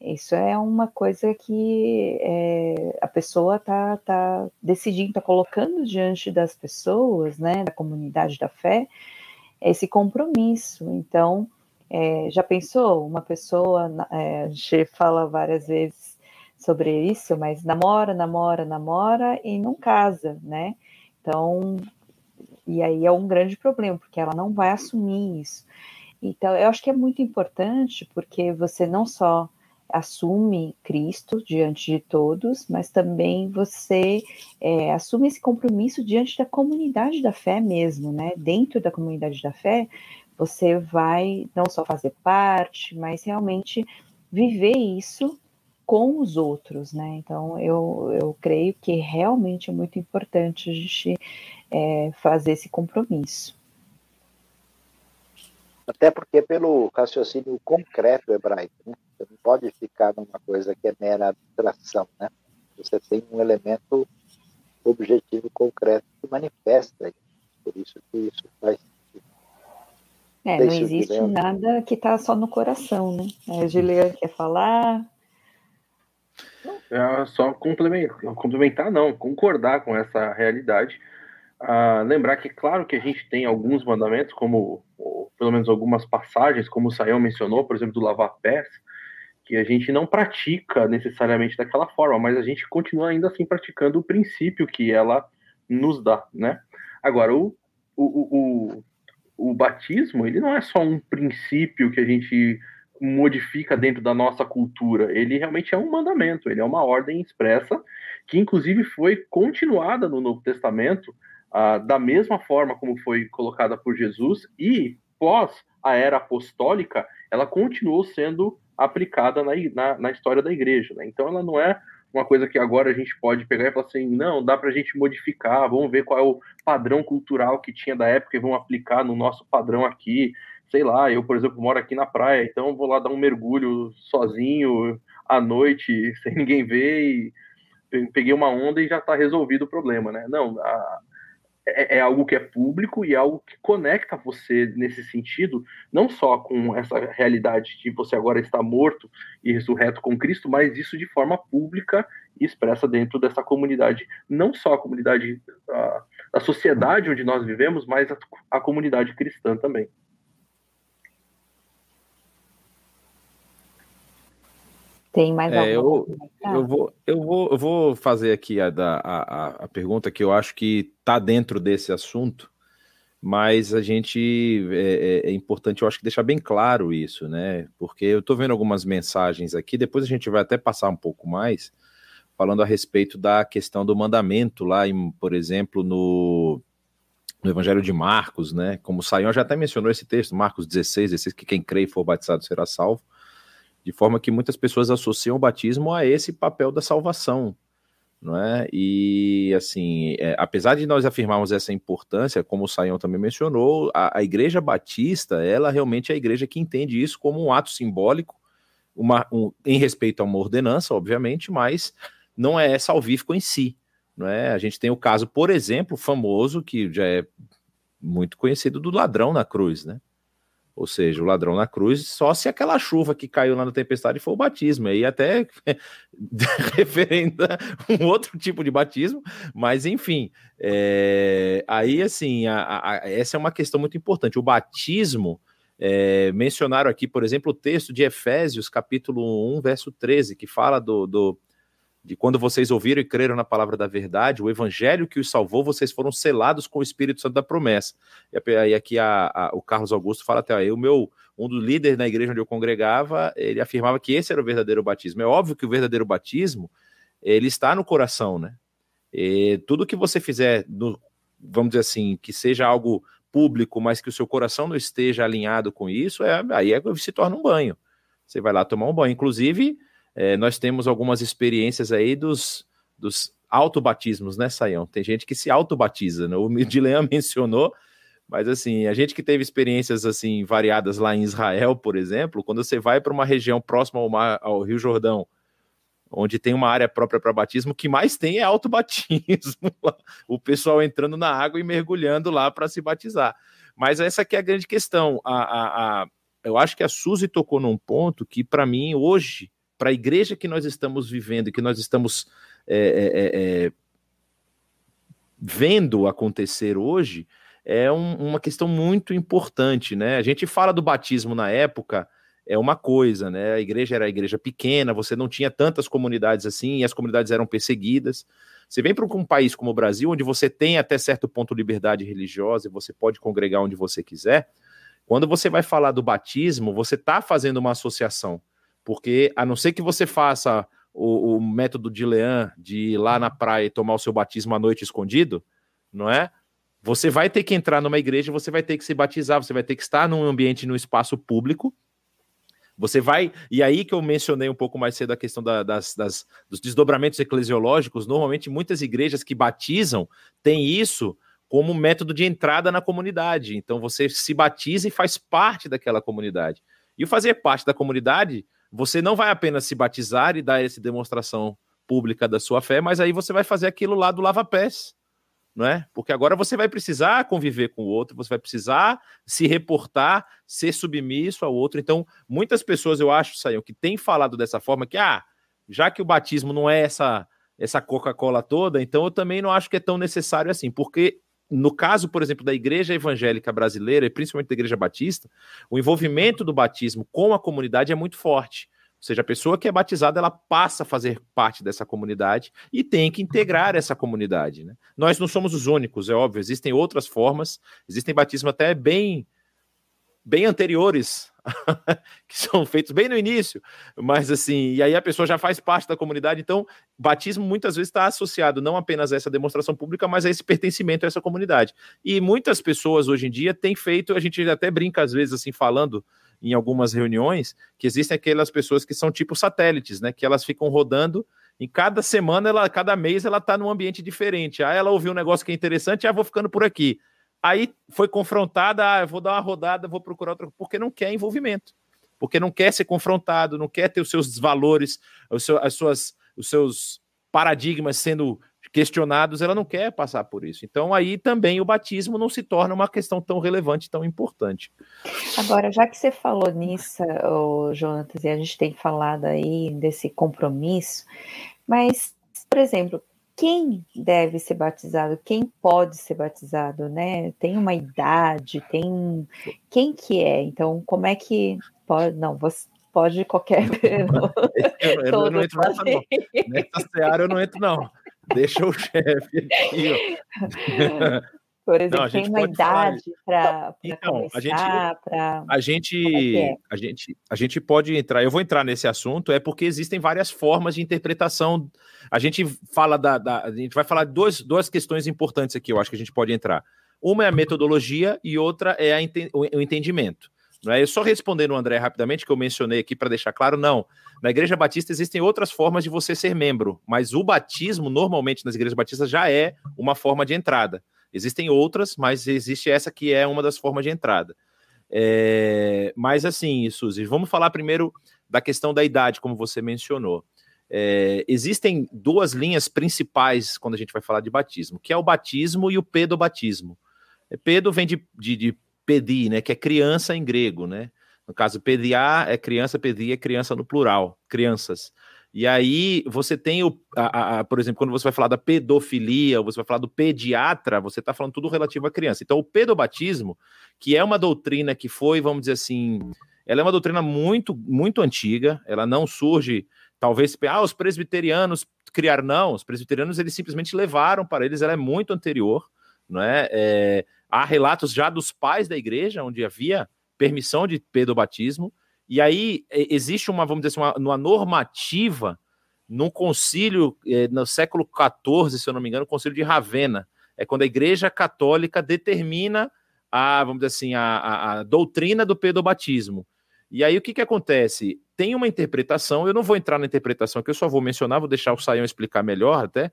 Isso é uma coisa que é, a pessoa está tá decidindo, está colocando diante das pessoas, né, da comunidade da fé, esse compromisso. Então, é, já pensou? Uma pessoa, é, a gente fala várias vezes sobre isso, mas namora, namora, namora e não casa, né? Então, e aí é um grande problema, porque ela não vai assumir isso. Então, eu acho que é muito importante, porque você não só assume Cristo diante de todos, mas também você é, assume esse compromisso diante da comunidade da fé mesmo, né? Dentro da comunidade da fé, você vai não só fazer parte, mas realmente viver isso com os outros, né? Então, eu, eu creio que realmente é muito importante a gente é, fazer esse compromisso. Até porque pelo raciocínio concreto hebraico, né? Você não pode ficar numa coisa que é mera abstração, né? Você tem um elemento objetivo concreto que manifesta isso. Por isso que isso faz é, não existe nada que está só no coração, né? A Juliana quer falar. É só complementar, complementar, não, concordar com essa realidade. Lembrar que, claro, que a gente tem alguns mandamentos, como, pelo menos algumas passagens, como o Sayão mencionou, por exemplo, do lavar pés, que a gente não pratica necessariamente daquela forma, mas a gente continua ainda assim praticando o princípio que ela nos dá, né? Agora, o, o, o, o batismo, ele não é só um princípio que a gente modifica dentro da nossa cultura, ele realmente é um mandamento, ele é uma ordem expressa, que inclusive foi continuada no Novo Testamento, ah, da mesma forma como foi colocada por Jesus, e pós a era apostólica, ela continuou sendo aplicada na, na, na história da igreja. Né? Então ela não é uma coisa que agora a gente pode pegar e falar assim, não, dá para a gente modificar, vamos ver qual é o padrão cultural que tinha da época e vamos aplicar no nosso padrão aqui. Sei lá, eu, por exemplo, moro aqui na praia, então vou lá dar um mergulho sozinho à noite, sem ninguém ver, e peguei uma onda e já está resolvido o problema, né? Não, a, é, é, algo que é público e é algo que conecta você nesse sentido, não só com essa realidade de você agora estar morto e ressurreto com Cristo, mas isso de forma pública e expressa dentro dessa comunidade, não só a comunidade a, a sociedade onde nós vivemos, mas a, a comunidade cristã também. Tem mais é, eu, eu, vou, eu, vou, eu vou fazer aqui a, a, a pergunta que eu acho que está dentro desse assunto, mas a gente é, é, é, importante, eu acho que deixar bem claro isso, né? Porque eu estou vendo algumas mensagens aqui, depois a gente vai até passar um pouco mais, falando a respeito da questão do mandamento lá, em, por exemplo, no, no Evangelho de Marcos, né? Como o Saião já até mencionou esse texto, Marcos 16, 16, que quem crê e for batizado será salvo de forma que muitas pessoas associam o batismo a esse papel da salvação, não é? E assim, é, apesar de nós afirmarmos essa importância, como o Saião também mencionou, a, a, Igreja Batista, ela realmente é a igreja que entende isso como um ato simbólico, uma, um, em respeito a uma ordenança, obviamente, mas não é salvífico em si, não é? A gente tem o caso, por exemplo, famoso que já é muito conhecido do ladrão na cruz, né? Ou seja, o ladrão na cruz, só se aquela chuva que caiu lá na tempestade for o batismo. Aí até referenda um outro tipo de batismo, mas enfim. É... Aí, assim, a, a, essa é uma questão muito importante. O batismo, é... mencionaram aqui, por exemplo, o texto de Efésios, capítulo 1, verso 13, que fala do, do de quando vocês ouviram e creram na palavra da verdade, o evangelho que os salvou, vocês foram selados com o Espírito Santo da promessa. E aí aqui a, a, o Carlos Augusto fala até aí, o meu um dos líderes na igreja onde eu congregava, ele afirmava que esse era o verdadeiro batismo. É óbvio que o verdadeiro batismo ele está no coração, né? E tudo que você fizer, no, vamos dizer assim, que seja algo público, mas que o seu coração não esteja alinhado com isso, é, aí é, se torna um banho. Você vai lá tomar um banho. Inclusive, é, nós temos algumas experiências aí dos, dos autobatismos, né, Saião? Tem gente que se autobatiza, né? O Dilean mencionou, mas assim, a gente que teve experiências assim variadas lá em Israel, por exemplo, quando você vai para uma região próxima ao, mar, ao Rio Jordão, onde tem uma área própria para batismo, o que mais tem é autobatismo. o pessoal entrando na água e mergulhando lá para se batizar. Mas essa que é a grande questão. A, a, a, eu acho que a Suzy tocou num ponto que, para mim, hoje, para a igreja que nós estamos vivendo, que nós estamos é, é, é, é, vendo acontecer hoje, é um, uma questão muito importante, né? A gente fala do batismo na época, é uma coisa, né? A igreja era a igreja pequena, você não tinha tantas comunidades assim, e as comunidades eram perseguidas. Você vem para um país como o Brasil, onde você tem até certo ponto liberdade religiosa e você pode congregar onde você quiser. Quando você vai falar do batismo, você está fazendo uma associação, porque a não ser que você faça o, o método de Leão de ir lá na praia e tomar o seu batismo à noite escondido, não é? Você vai ter que entrar numa igreja, você vai ter que se batizar, você vai ter que estar num ambiente, num espaço público, você vai, e aí que eu mencionei um pouco mais cedo a questão da, das, das, dos desdobramentos eclesiológicos, normalmente muitas igrejas que batizam têm isso como método de entrada na comunidade. Então você se batiza e faz parte daquela comunidade. E o fazer parte da comunidade, você não vai apenas se batizar e dar essa demonstração pública da sua fé, mas aí você vai fazer aquilo lá do lava-pés não é? Porque agora você vai precisar conviver com o outro, você vai precisar se reportar, ser submisso ao outro. Então, muitas pessoas, eu acho, Saiu, que têm falado dessa forma que, ah, já que o batismo não é essa essa Coca-Cola toda, então eu também não acho que é tão necessário assim, porque no caso, por exemplo, da igreja evangélica brasileira, e principalmente da igreja batista, o envolvimento do batismo com a comunidade é muito forte. Ou seja, a pessoa que é batizada, ela passa a fazer parte dessa comunidade e tem que integrar essa comunidade. Né? Nós não somos os únicos, é óbvio, existem outras formas, existem batismos até bem, bem anteriores, que são feitos bem no início, mas assim, e aí a pessoa já faz parte da comunidade, então batismo muitas vezes está associado não apenas a essa demonstração pública, mas a esse pertencimento a essa comunidade. E muitas pessoas hoje em dia têm feito, a gente até brinca às vezes assim, falando em algumas reuniões que existem aquelas pessoas que são tipo satélites, né? Que elas ficam rodando em cada semana, ela, cada mês, ela está num ambiente diferente. Aí ela ouviu um negócio que é interessante, ah, vou ficando por aqui. Aí foi confrontada, ah, vou dar uma rodada, vou procurar outra, porque não quer envolvimento, porque não quer ser confrontado, não quer ter os seus valores, os seus, as suas, os seus paradigmas sendo questionados, ela não quer passar por isso. Então aí também o batismo não se torna uma questão tão relevante, tão importante. Agora, já que você falou nisso, Jonatas, e a gente tem falado aí desse compromisso, mas, por exemplo, quem deve ser batizado, quem pode ser batizado, né? Tem uma idade, tem quem que é? Então, como é que pode? Não, você pode qualquer. eu, eu, eu não entro nessa, não. Nessa seara eu não entro, não. Deixa o chefe aqui. Por exemplo, não, tem uma idade para então, começar, a gente, pra... a gente, é, é a gente, a gente pode entrar. Eu vou entrar nesse assunto é porque existem várias formas de interpretação. A gente fala da, da a gente vai falar de duas, duas questões importantes aqui. Eu acho que a gente pode entrar. Uma é a metodologia e outra é a, o entendimento. Não é? Eu só respondendo o André rapidamente, que eu mencionei aqui para deixar claro, não. Na Igreja Batista existem outras formas de você ser membro, mas o batismo, normalmente nas igrejas batistas, já é uma forma de entrada. Existem outras, mas existe essa que é uma das formas de entrada. É... Mas assim, Suzy, vamos falar primeiro da questão da idade, como você mencionou. É... existem duas linhas principais quando a gente vai falar de batismo, que é o batismo e o pedobatismo. Pedo vem de, de, de pedi, né, que é criança em grego, né? No caso, pedia é criança, pedi é criança no plural, crianças. E aí você tem o, a, a, por exemplo, quando você vai falar da pedofilia, ou você vai falar do pediatra, você está falando tudo relativo à criança. Então, o pedobatismo, que é uma doutrina que foi, vamos dizer assim, ela é uma doutrina muito, muito antiga, ela não surge, talvez, ah, os presbiterianos criaram, não, os presbiterianos eles simplesmente levaram para eles, ela é muito anterior, não é? é há relatos já dos pais da igreja, onde havia permissão de pedobatismo, e aí existe uma, vamos dizer assim, uma, uma normativa no concílio, eh, no século XIV, se eu não me engano, o concílio de Ravenna, é quando a igreja católica determina a, vamos dizer assim, a, a, a doutrina do pedobatismo. E aí o que, que acontece? Tem uma interpretação, eu não vou entrar na interpretação que eu só vou mencionar, vou deixar o Saião explicar melhor até,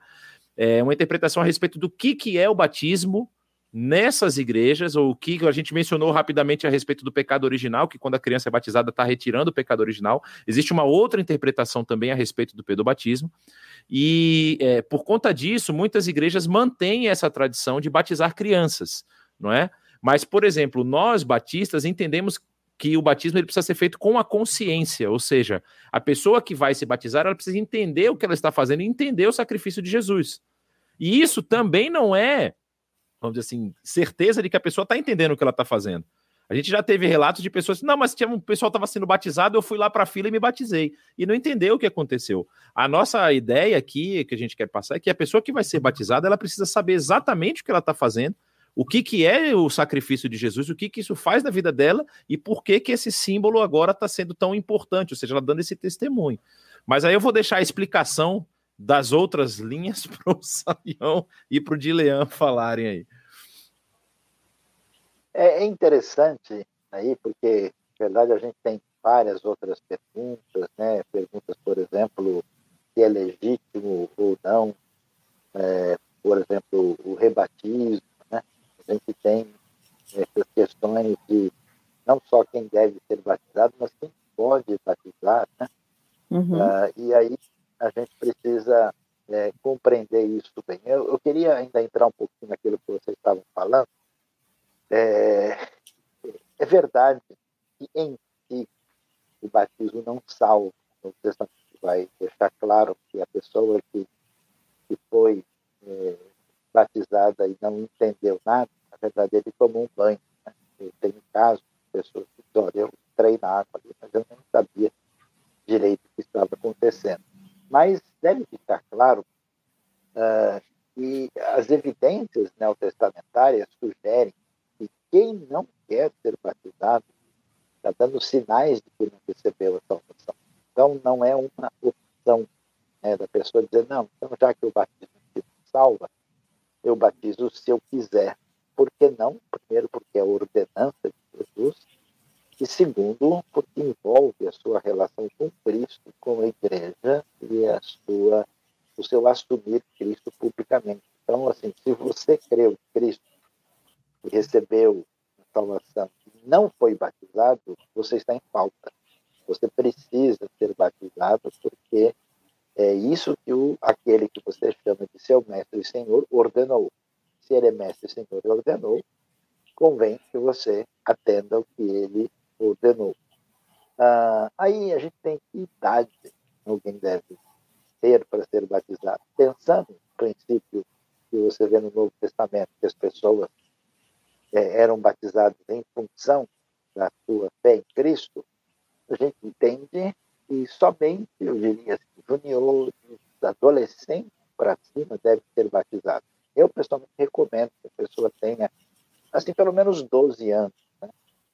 é, uma interpretação a respeito do que, que é o batismo nessas igrejas, ou o que a gente mencionou rapidamente a respeito do pecado original, que quando a criança é batizada está retirando o pecado original. Existe uma outra interpretação também a respeito do pedobatismo. E é, por conta disso, muitas igrejas mantêm essa tradição de batizar crianças, não é? Mas, por exemplo, nós batistas entendemos que o batismo ele precisa ser feito com a consciência, ou seja, a pessoa que vai se batizar, ela precisa entender o que ela está fazendo e entender o sacrifício de Jesus. E isso também não é, vamos dizer assim, certeza de que a pessoa está entendendo o que ela está fazendo. A gente já teve relatos de pessoas, não, mas tinha um pessoal estava sendo batizado, eu fui lá para a fila e me batizei. E não entendeu o que aconteceu. A nossa ideia aqui, que a gente quer passar, é que a pessoa que vai ser batizada, ela precisa saber exatamente o que ela está fazendo, o que, que é o sacrifício de Jesus, o que, que isso faz na vida dela e por que, que esse símbolo agora está sendo tão importante, ou seja, ela dando esse testemunho. Mas aí eu vou deixar a explicação das outras linhas para o Saião e para o Dilean falarem aí. É, é interessante aí, porque, na verdade, a gente tem várias outras perguntas, né? Perguntas, por exemplo, se é legítimo ou não, é, por exemplo, o rebatismo, a gente tem essas questões de não só quem deve ser batizado, mas quem pode batizar, né? Uhum. Uh, e aí a gente precisa é, compreender isso bem. Eu, eu, queria ainda entrar um pouquinho naquilo que vocês estavam falando. É, é verdade que em si o batismo não salva. O Testamento vai deixar claro que a pessoa que, que foi é, batizada e não entendeu nada, na verdade ele tomou um banho. Né? Tem casos de pessoas que dizem, olha, eu entrei na água ali, mas eu não sabia direito o que estava acontecendo. Mas deve ficar claro uh, que as evidências neotestamentárias sugerem que quem não quer ser batizado está dando sinais de que não recebeu a salvação. Então, não é uma opção né, da pessoa dizer, não, então já que o batismo salva, eu batizo se eu quiser. Por que não? Primeiro, porque é a ordenança de Jesus, e segundo, porque envolve a sua relação com Cristo, com a igreja e a sua, o seu assumir Cristo publicamente. Então, assim, se você creu em Cristo e recebeu a salvação e não foi batizado, você está em falta. Você precisa ser batizado porque é isso que o, aquele que você chama de seu mestre e senhor ordenou. Se ele é mestre e senhor e ordenou, convém que você atenda o que ele ordenou. Ah, aí a gente tem que idade alguém deve ter para ser batizado. Pensando no princípio que você vê no Novo Testamento, que as pessoas é, eram batizadas em função da sua fé em Cristo, a gente entende que somente, eu diria assim, juniores, adolescentes para cima devem ser batizados. Eu, pessoalmente, recomendo que a pessoa tenha, assim, pelo menos 12 anos.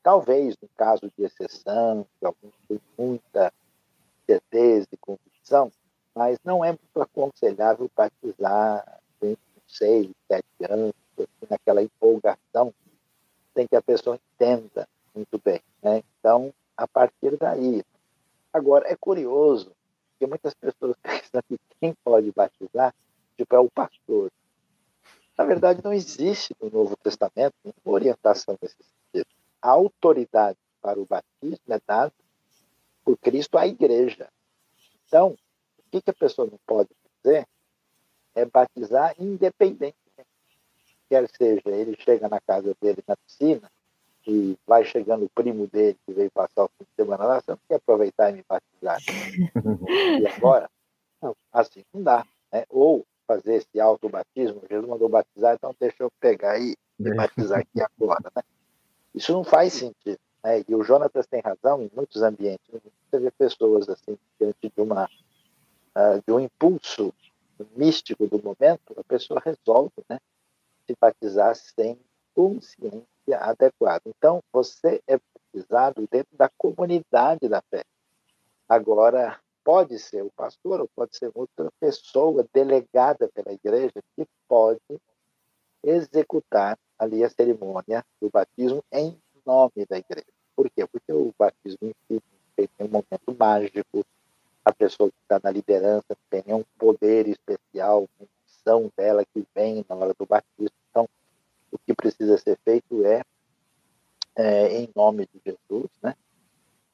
Talvez, no caso de exceção, que alguns têm muita certeza e convicção, mas não é muito aconselhável batizar com 6, 7 anos, assim, naquela empolgação, sem que a pessoa entenda muito bem. Né? Então, a partir daí. Agora, é curioso porque muitas pessoas pensam que quem pode batizar tipo, é o pastor. Na verdade, não existe no Novo Testamento nenhuma orientação nesse. A autoridade para o batismo é dada por Cristo à igreja. Então, o que, que a pessoa não pode fazer é batizar independente. Quer seja, ele chega na casa dele na piscina e vai chegando o primo dele que veio passar o fim de semana lá, você não quer aproveitar e me batizar. e agora? Não, assim não dá. Né? Ou fazer esse autobatismo, Jesus mandou batizar, então deixa eu pegar e me batizar aqui agora. Né? Isso não faz sentido. Né? E o Jonatas tem razão, em muitos ambientes, você vê pessoas assim, diante de, uma, uh, de um impulso místico do momento, a pessoa resolve né, se batizar sem consciência adequada. Então, você é batizado dentro da comunidade da fé. Agora, pode ser o pastor ou pode ser outra pessoa delegada pela igreja que pode executar ali a cerimônia do batismo em nome da igreja. Por quê? Porque o batismo em si tem um momento mágico, a pessoa que está na liderança tem um poder especial, convicção dela que vem na hora do batismo. Então, o que precisa ser feito é, é em nome de Jesus, né?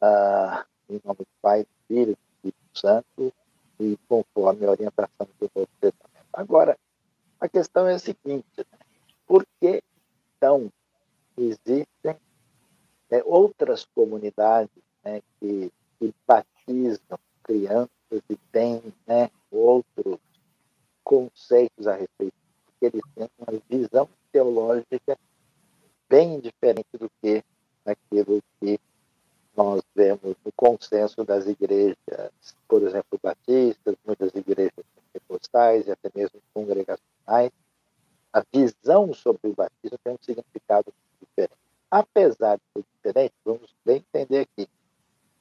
Ah, em nome do Pai, do Filho, do Espírito Santo e conforme a orientação do Novo Testamento. Agora, a questão é a seguinte: né? Por que então existem é, outras comunidades né, que, que batizam crianças e têm né, outros conceitos a respeito, porque eles têm uma visão teológica bem diferente do que aquilo que nós vemos no consenso das igrejas, por exemplo, batistas, muitas igrejas pentecostais e até mesmo congregacionais. A visão sobre o batismo tem um significado diferente. Apesar de ser diferente, vamos bem entender aqui,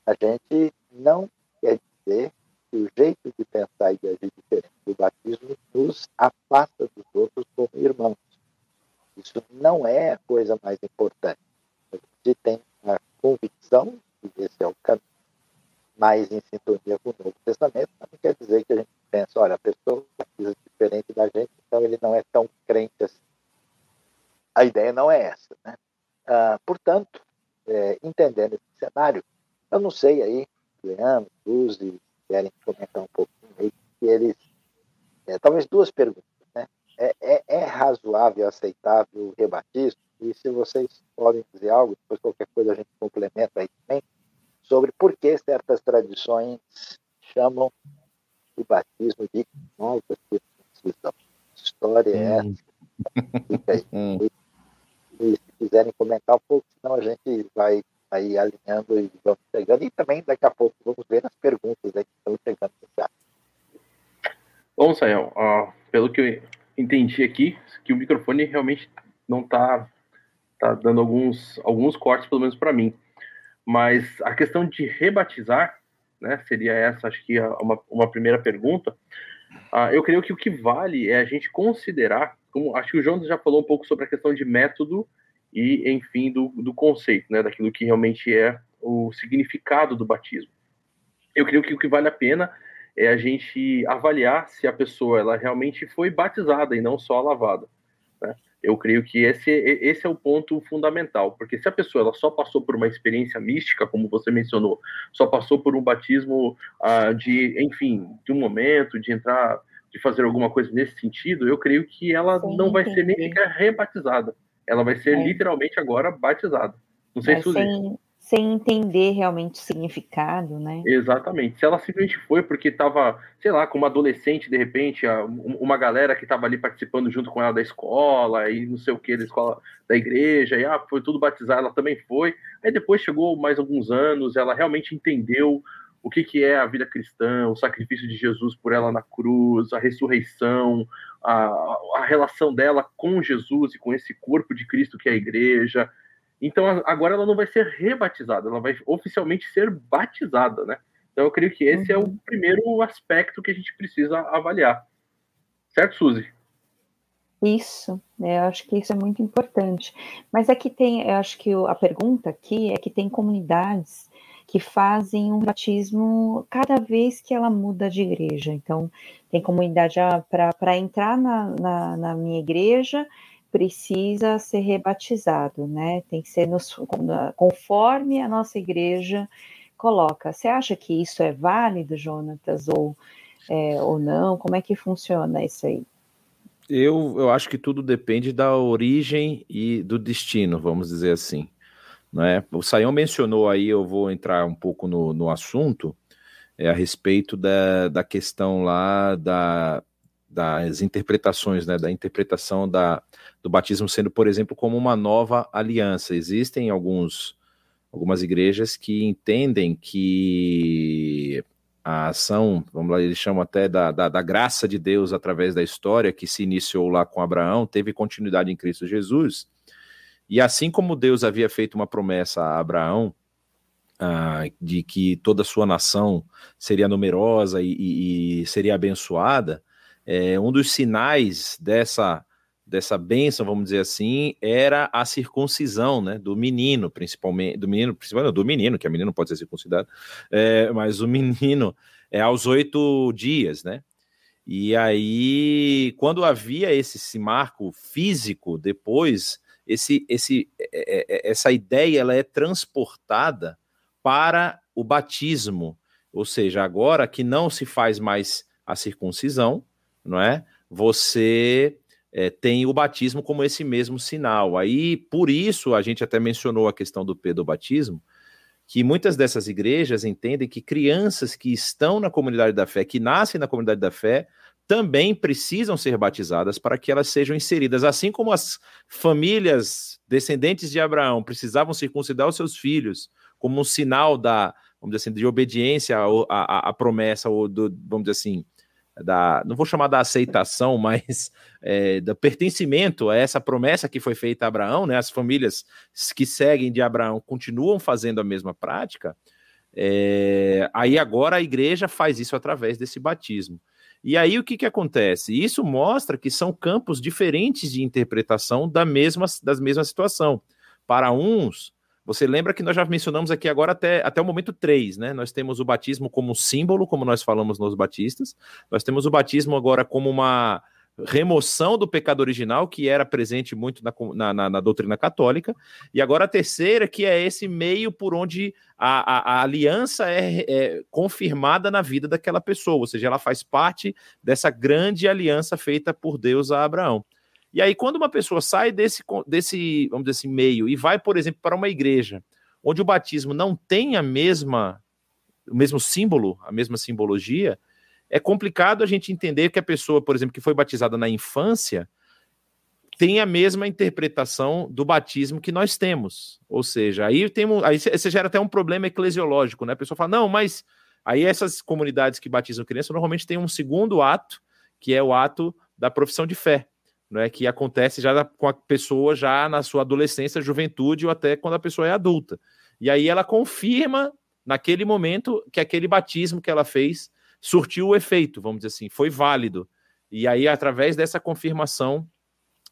a gente não quer dizer que o jeito de pensar e de agir diferente do batismo nos afasta dos outros como irmãos. Isso não é a coisa mais importante. A gente tem a convicção que esse é o caminho mais em sintonia com o Novo Testamento, mas não quer dizer que a gente pensa, olha, a pessoa batiza diferente da gente, então ele não é tão crente assim. A ideia não é essa. Né? Ah, portanto, é, entendendo esse cenário, eu não sei aí, Leandro, Suzy, querem comentar um pouquinho aí, que eles. É, talvez duas perguntas. Né? É, é, é, razoável, aceitável o rebatismo? E se vocês podem dizer algo, depois qualquer coisa a gente complementa aí também, sobre por que certas tradições chamam o batismo de nova circuncisão. História é hum. essa? Fica aí. Hum. E, se quiserem comentar um pouco, senão a gente vai aí alinhando e vamos chegando. E também daqui a pouco vamos ver as perguntas aí que estão chegando no chat. Bom, Sael, uh, pelo que eu entendi aqui, que o microfone realmente não está tá dando alguns, alguns cortes, pelo menos para mim. Mas a questão de rebatizar, né, seria essa, acho que uma, uma primeira pergunta. Uh, eu creio que o que vale é a gente considerar, como acho que o João já falou um pouco sobre a questão de método e, enfim, do, do conceito, né, daquilo que realmente é o significado do batismo. Eu creio que o que vale a pena é a gente avaliar se a pessoa ela realmente foi batizada e não só lavada. Né? Eu creio que esse, esse é o ponto fundamental, porque se a pessoa ela só passou por uma experiência mística, como você mencionou, só passou por um batismo ah, de, enfim, de um momento, de entrar, de fazer alguma coisa nesse sentido, eu creio que ela Sim, não vai entendi. ser nem sequer rebatizada ela vai ser é. literalmente agora batizada. Não sei é, se sem, sem entender realmente o significado, né? Exatamente. Se ela simplesmente foi porque estava, sei lá, como adolescente, de repente, uma galera que estava ali participando junto com ela da escola e não sei o que, da escola da igreja, e ah, foi tudo batizado, ela também foi. Aí depois chegou mais alguns anos, ela realmente entendeu o que, que é a vida cristã, o sacrifício de Jesus por ela na cruz, a ressurreição, a, a relação dela com Jesus e com esse corpo de Cristo que é a igreja. Então agora ela não vai ser rebatizada, ela vai oficialmente ser batizada, né? Então eu creio que esse é o uhum. primeiro aspecto que a gente precisa avaliar. Certo, Suzy? Isso, né, eu acho que isso é muito importante. Mas é tem, eu acho que a pergunta aqui é que tem comunidades que fazem um batismo cada vez que ela muda de igreja. Então, tem comunidade ah, para entrar na, na, na, minha igreja precisa ser rebatizado, né? Tem que ser nos, conforme a nossa igreja coloca. Você acha que isso é válido, Jonatas, ou, é, ou não? Como é que funciona isso aí? Eu, eu acho que tudo depende da origem e do destino, vamos dizer assim. Né? O Saião mencionou aí, eu vou entrar um pouco no, no assunto, é, a respeito da, da questão lá da, das interpretações, né, da interpretação da, do batismo sendo, por exemplo, como uma nova aliança. Existem alguns, algumas igrejas que entendem que a ação, vamos lá, eles chamam até da, da, da, graça de Deus através da história que se iniciou lá com Abraão, teve continuidade em Cristo Jesus, e assim como Deus havia feito uma promessa a Abraão, ah, de que toda a sua nação seria numerosa e, e, e seria abençoada, é, um dos sinais dessa dessa bênção, vamos dizer assim, era a circuncisão, né, do menino, principalmente, do menino, principalmente do menino, que a menina não pode ser circuncidado, é, mas o menino é aos oito dias, né, E aí, quando havia esse, esse marco físico, depois, esse, esse, é, é, é, essa ideia ela é transportada para o batismo, ou seja, agora que não se faz mais a circuncisão, não é? Você é, tem o batismo como esse mesmo sinal. Aí, por isso, a gente até mencionou a questão do pedobatismo, que muitas dessas igrejas entendem que crianças que estão na comunidade da fé, que nascem na comunidade da fé, também precisam ser batizadas para que elas sejam inseridas, assim como as famílias descendentes de Abraão precisavam circuncidar os seus filhos como um sinal da, vamos dizer assim, de obediência à, à, à promessa ou do, vamos dizer assim, da, não vou chamar da aceitação, mas é, do pertencimento a essa promessa que foi feita a Abraão, né? As famílias que seguem de Abraão continuam fazendo a mesma prática. É, aí agora a igreja faz isso através desse batismo. E aí o que, que acontece? Isso mostra que são campos diferentes de interpretação da mesma, das mesma situação. Para uns, você lembra que nós já mencionamos aqui agora até, até o momento 3, né? Nós temos o batismo como símbolo, como nós falamos nos batistas. Nós temos o batismo agora como uma remoção do pecado original, que era presente muito na, na, na, doutrina católica, e agora a terceira, que é esse meio por onde a, a, a aliança é, é, confirmada na vida daquela pessoa, ou seja, ela faz parte dessa grande aliança feita por Deus a Abraão. E aí, quando uma pessoa sai desse, desse, vamos dizer assim, meio e vai, por exemplo, para uma igreja onde o batismo não tem a mesma, o mesmo símbolo, a mesma simbologia, é complicado a gente entender que a pessoa, por exemplo, que foi batizada na infância, tem a mesma interpretação do batismo que nós temos. Ou seja, aí temos, aí você gera até um problema eclesiológico, né? A pessoa fala, não, mas aí essas comunidades que batizam criança normalmente têm um segundo ato, que é o ato da profissão de fé né, que acontece já com a pessoa já na sua adolescência, juventude ou até quando a pessoa é adulta. E aí ela confirma naquele momento que aquele batismo que ela fez surtiu o efeito, vamos dizer assim, foi válido. E aí através dessa confirmação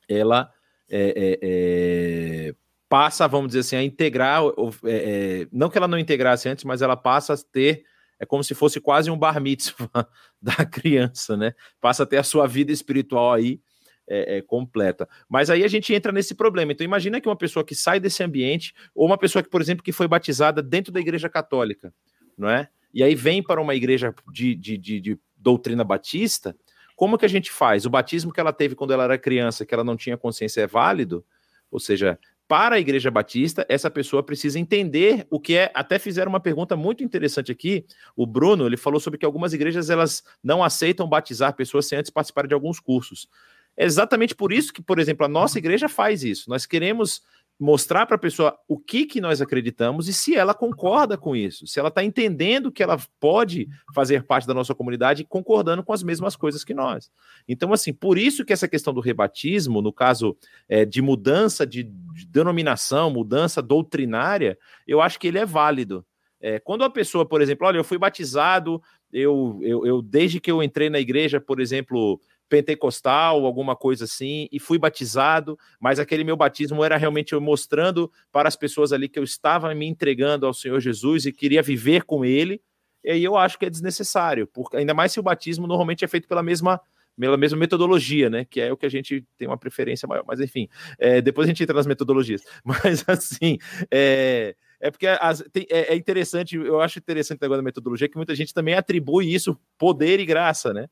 ela é, é, é, passa, vamos dizer assim, a integrar, é, é, não que ela não integrasse antes, mas ela passa a ter é como se fosse quase um bar mitzvah da criança, né? Passa a ter a sua vida espiritual aí é, é, completa. Mas aí a gente entra nesse problema. Então imagina que uma pessoa que sai desse ambiente, ou uma pessoa que, por exemplo, que foi batizada dentro da igreja católica, não é? E aí vem para uma igreja de, de, de, de doutrina batista, como que a gente faz? O batismo que ela teve quando ela era criança, que ela não tinha consciência, é válido? Ou seja, para a Igreja Batista, essa pessoa precisa entender o que é. Até fizeram uma pergunta muito interessante aqui. O Bruno ele falou sobre que algumas igrejas elas não aceitam batizar pessoas sem antes participarem de alguns cursos. É exatamente por isso que, por exemplo, a nossa igreja faz isso. Nós queremos mostrar para a pessoa o que, que nós acreditamos e se ela concorda com isso, se ela está entendendo que ela pode fazer parte da nossa comunidade concordando com as mesmas coisas que nós. Então, assim, por isso que essa questão do rebatismo, no caso é, de mudança de, de, denominação, mudança doutrinária, eu acho que ele é válido. É, quando a pessoa, por exemplo, olha, eu fui batizado, eu, eu, eu desde que eu entrei na igreja, por exemplo, pentecostal, alguma coisa assim, e fui batizado, mas aquele meu batismo era realmente eu mostrando para as pessoas ali que eu estava me entregando ao Senhor Jesus e queria viver com Ele. E aí eu acho que é desnecessário, porque ainda mais se o batismo normalmente é feito pela mesma pela mesma metodologia, né? Que é o que a gente tem uma preferência maior. Mas enfim, é, depois a gente entra nas metodologias. Mas assim, é, é porque as, tem, é, é, interessante, eu acho interessante agora da metodologia que muita gente também atribui isso poder e graça, né?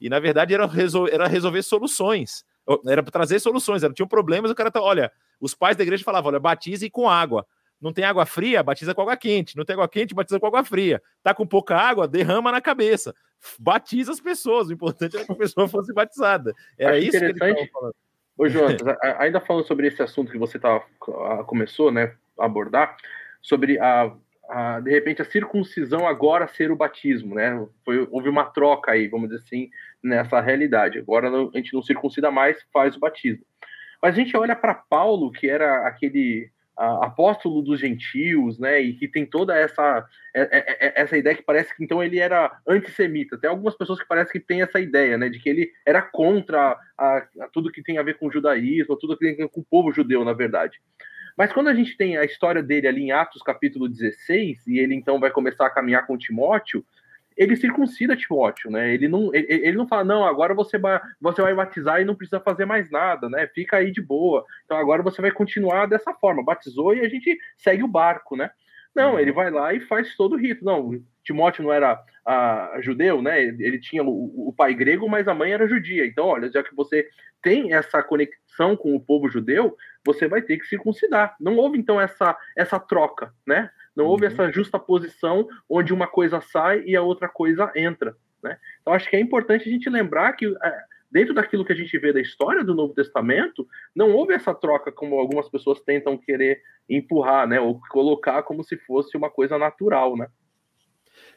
E na verdade era, resol era resolver soluções, era trazer soluções. Era, tinham problemas, o cara tá, olha, os pais da igreja falavam, olha, batize com água. Não tem água fria, batiza com água quente. Não tem água quente, batiza com água fria. Tá com pouca água, derrama na cabeça. Batiza as pessoas. O importante era que a pessoa fosse batizada. Era Acho isso que ele falando. Ô, Jonas, ainda falando sobre esse assunto que você tá, começou né, a abordar, sobre a a, de repente a circuncisão agora ser o batismo, né? Foi, houve uma troca aí, vamos dizer assim, nessa realidade. Agora a gente não circuncida mais, faz o batismo. Mas a gente olha para Paulo, que era aquele a, apóstolo dos gentios, né? E que tem toda essa é, é, é, essa ideia que parece que então ele era antissemita. Tem algumas pessoas que parece que têm essa ideia, né? De que ele era contra a, a tudo que tem a ver com o judaísmo, tudo que tem a ver com o povo judeu, na verdade. Mas quando a gente tem a história dele ali em Atos capítulo 16, e ele então vai começar a caminhar com Timóteo, ele circuncida Timóteo, né? Ele não, ele, ele, não fala, não, agora você vai, você vai batizar e não precisa fazer mais nada, né? Fica aí de boa. Então agora você vai continuar dessa forma. Batizou e a gente segue o barco, né? Não, uhum. ele vai lá e faz todo o rito. Não, Timóteo não era a, judeu, né? Ele tinha o, o, pai grego, mas a mãe era judia. Então, olha, já que você tem essa conexão com o povo judeu, você vai ter que circuncidar. Não houve então essa essa troca, né? Não houve uhum. essa justa posição onde uma coisa sai e a outra coisa entra, né? Então, acho que é importante a gente lembrar que é, dentro daquilo que a gente vê da história do Novo Testamento, não houve essa troca como algumas pessoas tentam querer empurrar, né, ou colocar como se fosse uma coisa natural, né?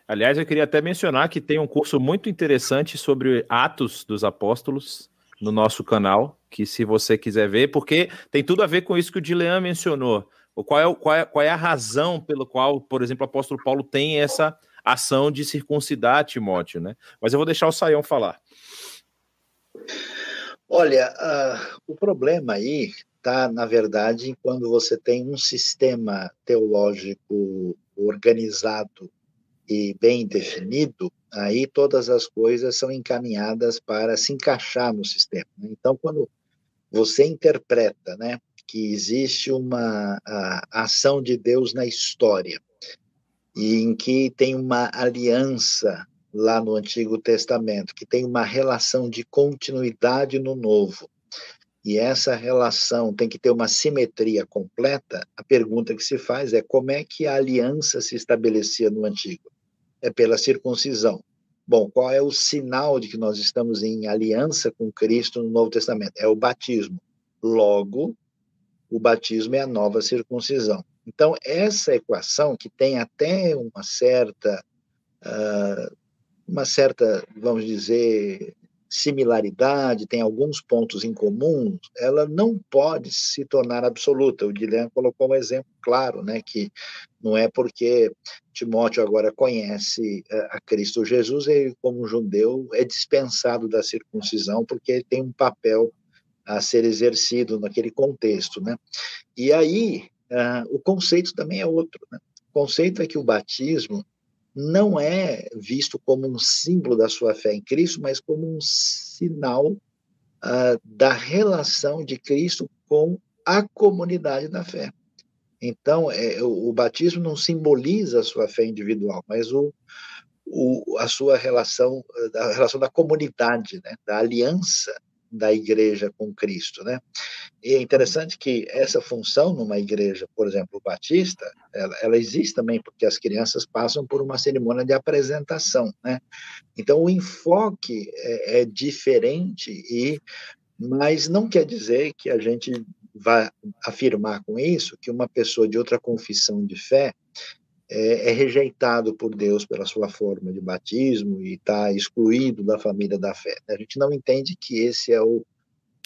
Aliás, eu queria até mencionar que tem um curso muito interessante sobre Atos dos Apóstolos no nosso canal, que se você quiser ver, porque tem tudo a ver com isso que o Dilean mencionou. Qual é, qual, é, qual é a razão pelo qual, por exemplo, o apóstolo Paulo tem essa ação de circuncidar Timóteo, né? Mas eu vou deixar o Saião falar. Olha, uh, o problema aí está, na verdade, quando você tem um sistema teológico organizado e bem definido, aí todas as coisas são encaminhadas para se encaixar no sistema. Né? Então, quando você interpreta né, que existe uma ação de Deus na história, e em que tem uma aliança lá no Antigo Testamento, que tem uma relação de continuidade no Novo, e essa relação tem que ter uma simetria completa, a pergunta que se faz é como é que a aliança se estabelecia no Antigo? É pela circuncisão. Bom, qual é o sinal de que nós estamos em aliança com Cristo no Novo Testamento? É o batismo. Logo, o batismo é a nova circuncisão. Então, essa equação, que tem até uma certa uh, uma certa, vamos dizer, similaridade, tem alguns pontos em comum, ela não pode se tornar absoluta. O Guilherme colocou um exemplo claro, né, que não é porque Timóteo agora conhece eh, a Cristo Jesus, ele, como judeu, é dispensado da circuncisão, porque ele tem um papel a ser exercido naquele contexto, né? E aí, uh, o conceito também é outro, né? O conceito é que o batismo não é visto como um símbolo da sua fé em Cristo, mas como um sinal uh, da relação de Cristo com a comunidade da fé. Então, é, o, o, batismo não simboliza a sua fé individual, mas o, o, a sua relação, a relação da comunidade, né, da aliança da igreja com Cristo, né? E é interessante que essa função numa igreja, por exemplo, batista, ela, ela, existe também porque as crianças passam por uma cerimônia de apresentação, né? Então o enfoque é, é diferente e, mas não quer dizer que a gente vai afirmar com isso que uma pessoa de outra confissão de fé é, é, rejeitado por Deus pela sua forma de batismo e está excluído da família da fé. A gente não entende que esse é o,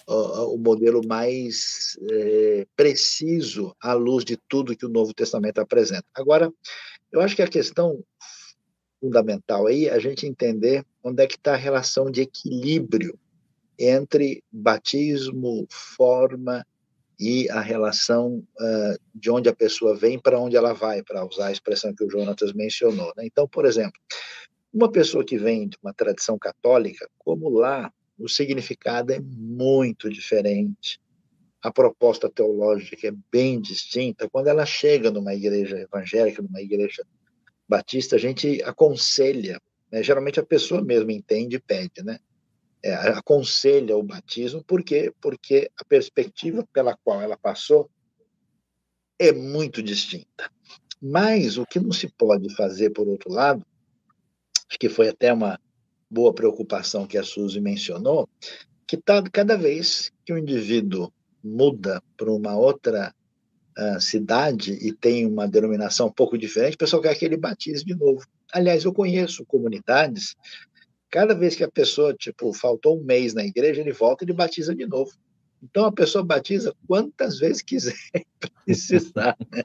o, o modelo mais é, preciso à luz de tudo que o Novo Testamento apresenta. Agora, eu acho que a questão fundamental aí é a gente entender onde é que está a relação de equilíbrio entre batismo, forma e a relação uh, de onde a pessoa vem para onde ela vai, para usar a expressão que o Jonatas mencionou. Né? Então, por exemplo, uma pessoa que vem de uma tradição católica, como lá, o significado é muito diferente, a proposta teológica é bem distinta. Quando ela chega numa igreja evangélica, numa igreja batista, a gente aconselha, né? geralmente a pessoa mesmo entende e pede, né? É, aconselha o batismo, por quê? Porque a perspectiva pela qual ela passou é muito distinta. Mas o que não se pode fazer, por outro lado, acho que foi até uma boa preocupação que a Suzy mencionou, que tá, cada vez que o indivíduo muda para uma outra uh, cidade e tem uma denominação um pouco diferente, o pessoal quer que ele batize de novo. Aliás, eu conheço comunidades Cada vez que a pessoa, tipo, faltou um mês na igreja, ele volta e ele batiza de novo. Então a pessoa batiza quantas vezes quiser precisar. Né?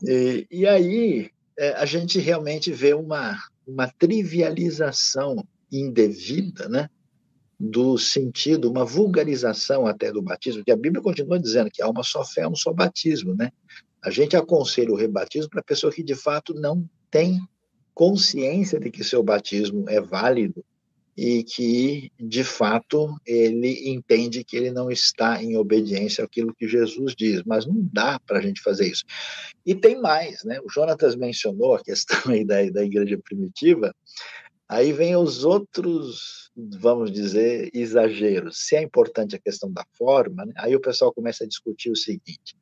E, e, aí é, a gente realmente vê uma, uma trivialização indevida, né? do sentido, uma vulgarização até do batismo, que a Bíblia continua dizendo que há uma só fé, um só batismo, né? A gente aconselha o rebatismo para pessoa que de fato não tem consciência de que seu batismo é válido e que, de fato, ele entende que ele não está em obediência àquilo que Jesus diz, mas não dá para a gente fazer isso. E tem mais, né? O Jonatas mencionou a questão aí da, da igreja primitiva, aí vem os outros, vamos dizer, exageros. Se é importante a questão da forma, né? aí o pessoal começa a discutir o seguinte,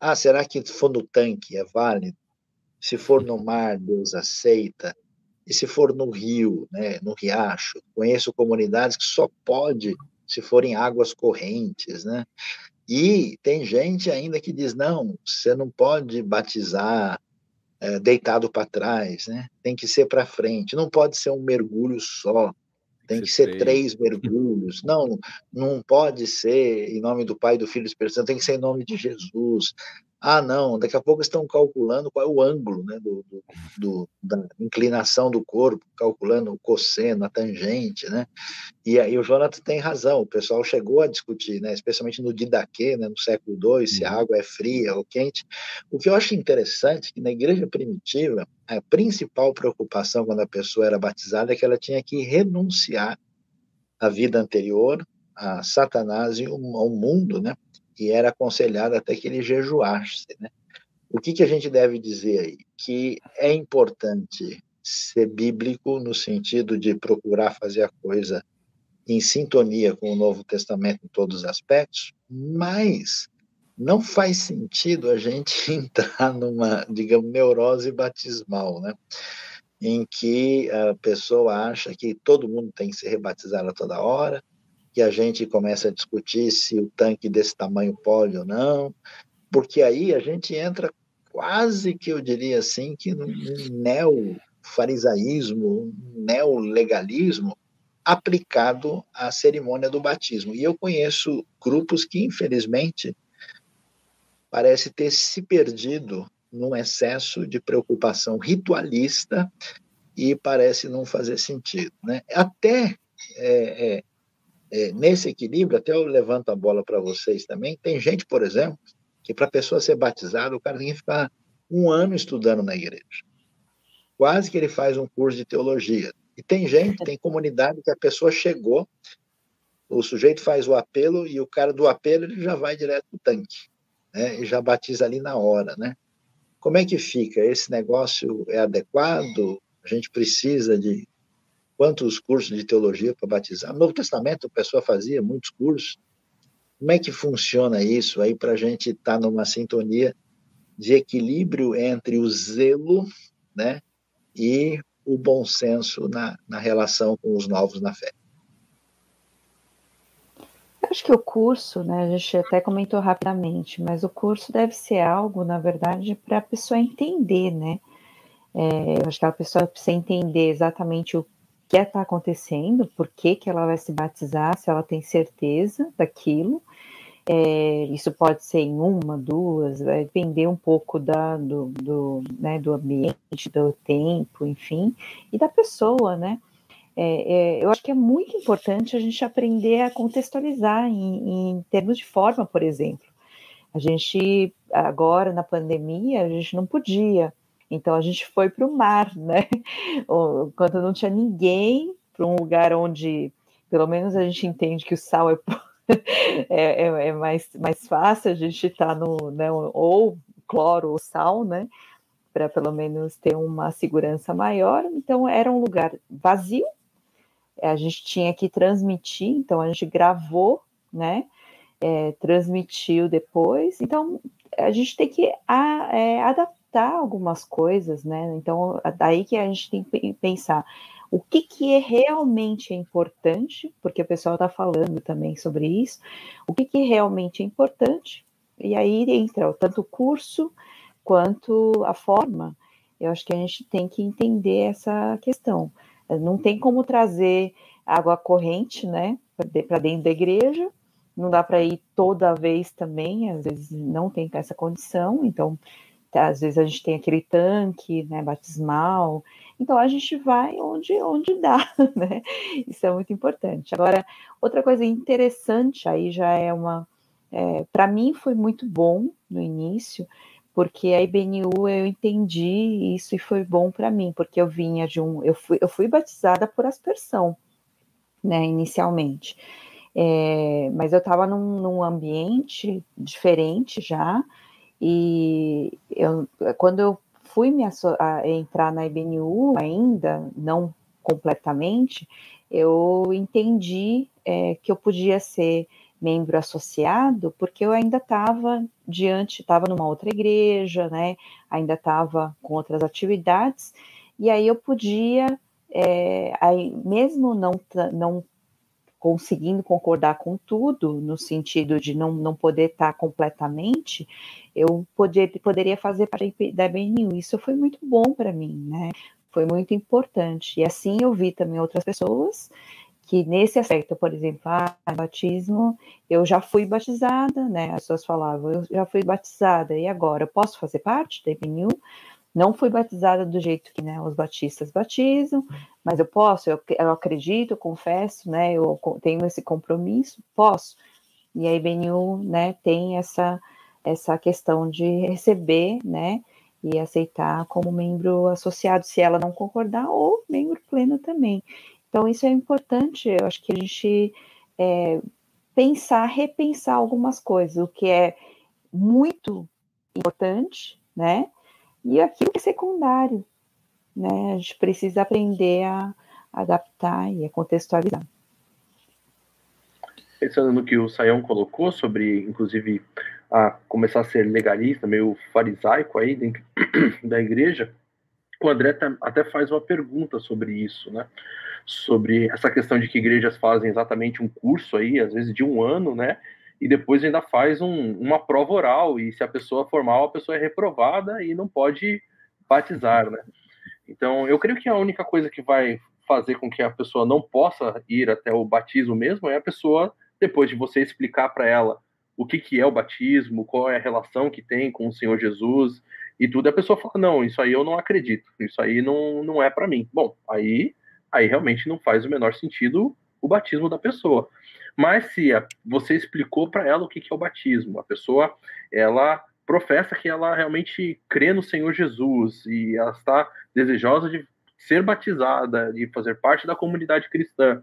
ah, será que no tanque é válido? Se for no mar, Deus aceita? E se for no rio, né, no riacho, conheço comunidades que só pode se forem águas correntes, né? E tem gente ainda que diz não, você não pode batizar é, deitado para trás, né? Tem que ser para frente, não pode ser um mergulho só, tem que ser três mergulhos. Não, não pode ser em nome do Pai, do Filho e do Espírito Santo, tem que ser em nome de Jesus. Ah, não, daqui a pouco estão calculando qual é o ângulo né, do, do, do, da inclinação do corpo, calculando o cosseno, a tangente, né? E aí o Jonathan tem razão, o pessoal chegou a discutir, né, especialmente no Didaquê, né, no século II, se a uhum. água é fria ou quente. O que eu acho interessante é que na igreja primitiva, a principal preocupação quando a pessoa era batizada é que ela tinha que renunciar à vida anterior, a Satanás e ao mundo, né? E era aconselhado até que ele jejuasse. Né? O que, que a gente deve dizer aí? Que é importante ser bíblico no sentido de procurar fazer a coisa em sintonia com o Novo Testamento em todos os aspectos, mas não faz sentido a gente entrar numa, digamos, neurose batismal, né? Em que a pessoa acha que todo mundo tem que ser rebatizado a toda hora, que a gente começa a discutir se o tanque desse tamanho pode ou não, porque aí a gente entra quase que eu diria assim que no neo-farisaísmo, neo-legalismo aplicado à cerimônia do batismo. E eu conheço grupos que, infelizmente, parece ter se perdido num excesso de preocupação ritualista e parece não fazer sentido. Né? Até é, é, é, nesse equilíbrio, até eu levanto a bola para vocês também, tem gente, por exemplo, que para a pessoa ser batizada, o cara tem que ficar um ano estudando na igreja. Quase que ele faz um curso de teologia. E tem gente, tem comunidade que a pessoa chegou, o sujeito faz o apelo e o cara do apelo ele já vai direto no tanque, né? E já batiza ali na hora, né? Como é que fica? Esse negócio é adequado? A gente precisa de quantos cursos de teologia para batizar. No Novo Testamento, a pessoa fazia muitos cursos. Como é que funciona isso aí para a gente estar tá numa sintonia de equilíbrio entre o zelo né, e o bom senso na, na relação com os novos na fé? Acho que o curso, né, a gente até comentou rapidamente, mas o curso deve ser algo, na verdade, para a pessoa entender, né? É, eu acho que a pessoa precisa entender exatamente o que está acontecendo, por que, que ela vai se batizar, se ela tem certeza daquilo. É, isso pode ser em uma, duas, vai depender um pouco da, do, do, né, do ambiente, do tempo, enfim, e da pessoa, né? É, é, eu acho que é muito importante a gente aprender a contextualizar em, em termos de forma, por exemplo. A gente, agora na pandemia, a gente não podia então a gente foi para o mar, né? Quando não tinha ninguém, para um lugar onde, pelo menos a gente entende que o sal é, é, é, é mais, mais fácil, a gente está no, né, ou cloro ou sal, né? Para pelo menos ter uma segurança maior. Então era um lugar vazio, a gente tinha que transmitir, então a gente gravou, né? É, transmitiu depois. Então a gente tem que a, é, adaptar adaptar algumas coisas, né? Então, daí que a gente tem que pensar o que, que é realmente importante, porque o pessoal está falando também sobre isso, o que, que realmente é importante, e aí entra tanto o curso quanto a forma. Eu acho que a gente tem que entender essa questão. Não tem como trazer água corrente, né, para dentro da igreja, não dá para ir toda vez também, às vezes não tem essa condição, então às vezes a gente tem aquele tanque, né, batismal, então a gente vai onde, onde dá, né? Isso é muito importante. Agora, outra coisa interessante aí já é uma, é, para mim foi muito bom no início, porque a IBNU eu entendi isso e foi bom para mim, porque eu vinha de um. Eu fui, eu fui batizada por aspersão, né, inicialmente. É, mas eu estava num, num, ambiente diferente já, e eu, quando eu fui me entrar na IBNU ainda, não completamente, eu entendi é, que eu podia ser membro associado, porque eu ainda estava diante, estava numa outra igreja, né? Ainda estava com outras atividades, e aí eu podia, é, aí, mesmo não, não conseguindo concordar com tudo, no sentido de não, não poder estar completamente, eu poder, poderia fazer parte da BNU. Isso foi muito bom para mim, né? Foi muito importante. E assim eu vi também outras pessoas que nesse aspecto, por exemplo, ah, batismo, eu já fui batizada, né? As pessoas falavam, eu já fui batizada, e agora? Eu posso fazer parte da IBNU? Não fui batizada do jeito que né, os batistas batizam, mas eu posso, eu, eu acredito, eu confesso, né? Eu tenho esse compromisso, posso. E a IBNU, né, tem essa, essa questão de receber, né? E aceitar como membro associado, se ela não concordar, ou membro pleno também. Então, isso é importante, eu acho que a gente é, pensar, repensar algumas coisas, o que é muito importante, né? E aquilo que é secundário, né? A gente precisa aprender a adaptar e a contextualizar. Pensando no que o Sayão colocou sobre, inclusive, a começar a ser legalista, meio farisaico aí dentro da igreja, o André até faz uma pergunta sobre isso, né? sobre essa questão de que igrejas fazem exatamente um curso aí, às vezes de um ano, né? E depois ainda faz um, uma prova oral, e se a pessoa for mal, a pessoa é reprovada e não pode batizar, né? Então, eu creio que a única coisa que vai fazer com que a pessoa não possa ir até o batismo mesmo é a pessoa, depois de você explicar para ela o que, que é o batismo, qual é a relação que tem com o Senhor Jesus e tudo, a pessoa fala: não, isso aí eu não acredito, isso aí não, não é para mim. Bom, aí aí realmente não faz o menor sentido o batismo da pessoa. Mas se a, você explicou para ela o que, é o batismo, a pessoa ela professa que ela realmente crê no Senhor Jesus e ela está desejosa de ser batizada, de fazer parte da comunidade cristã.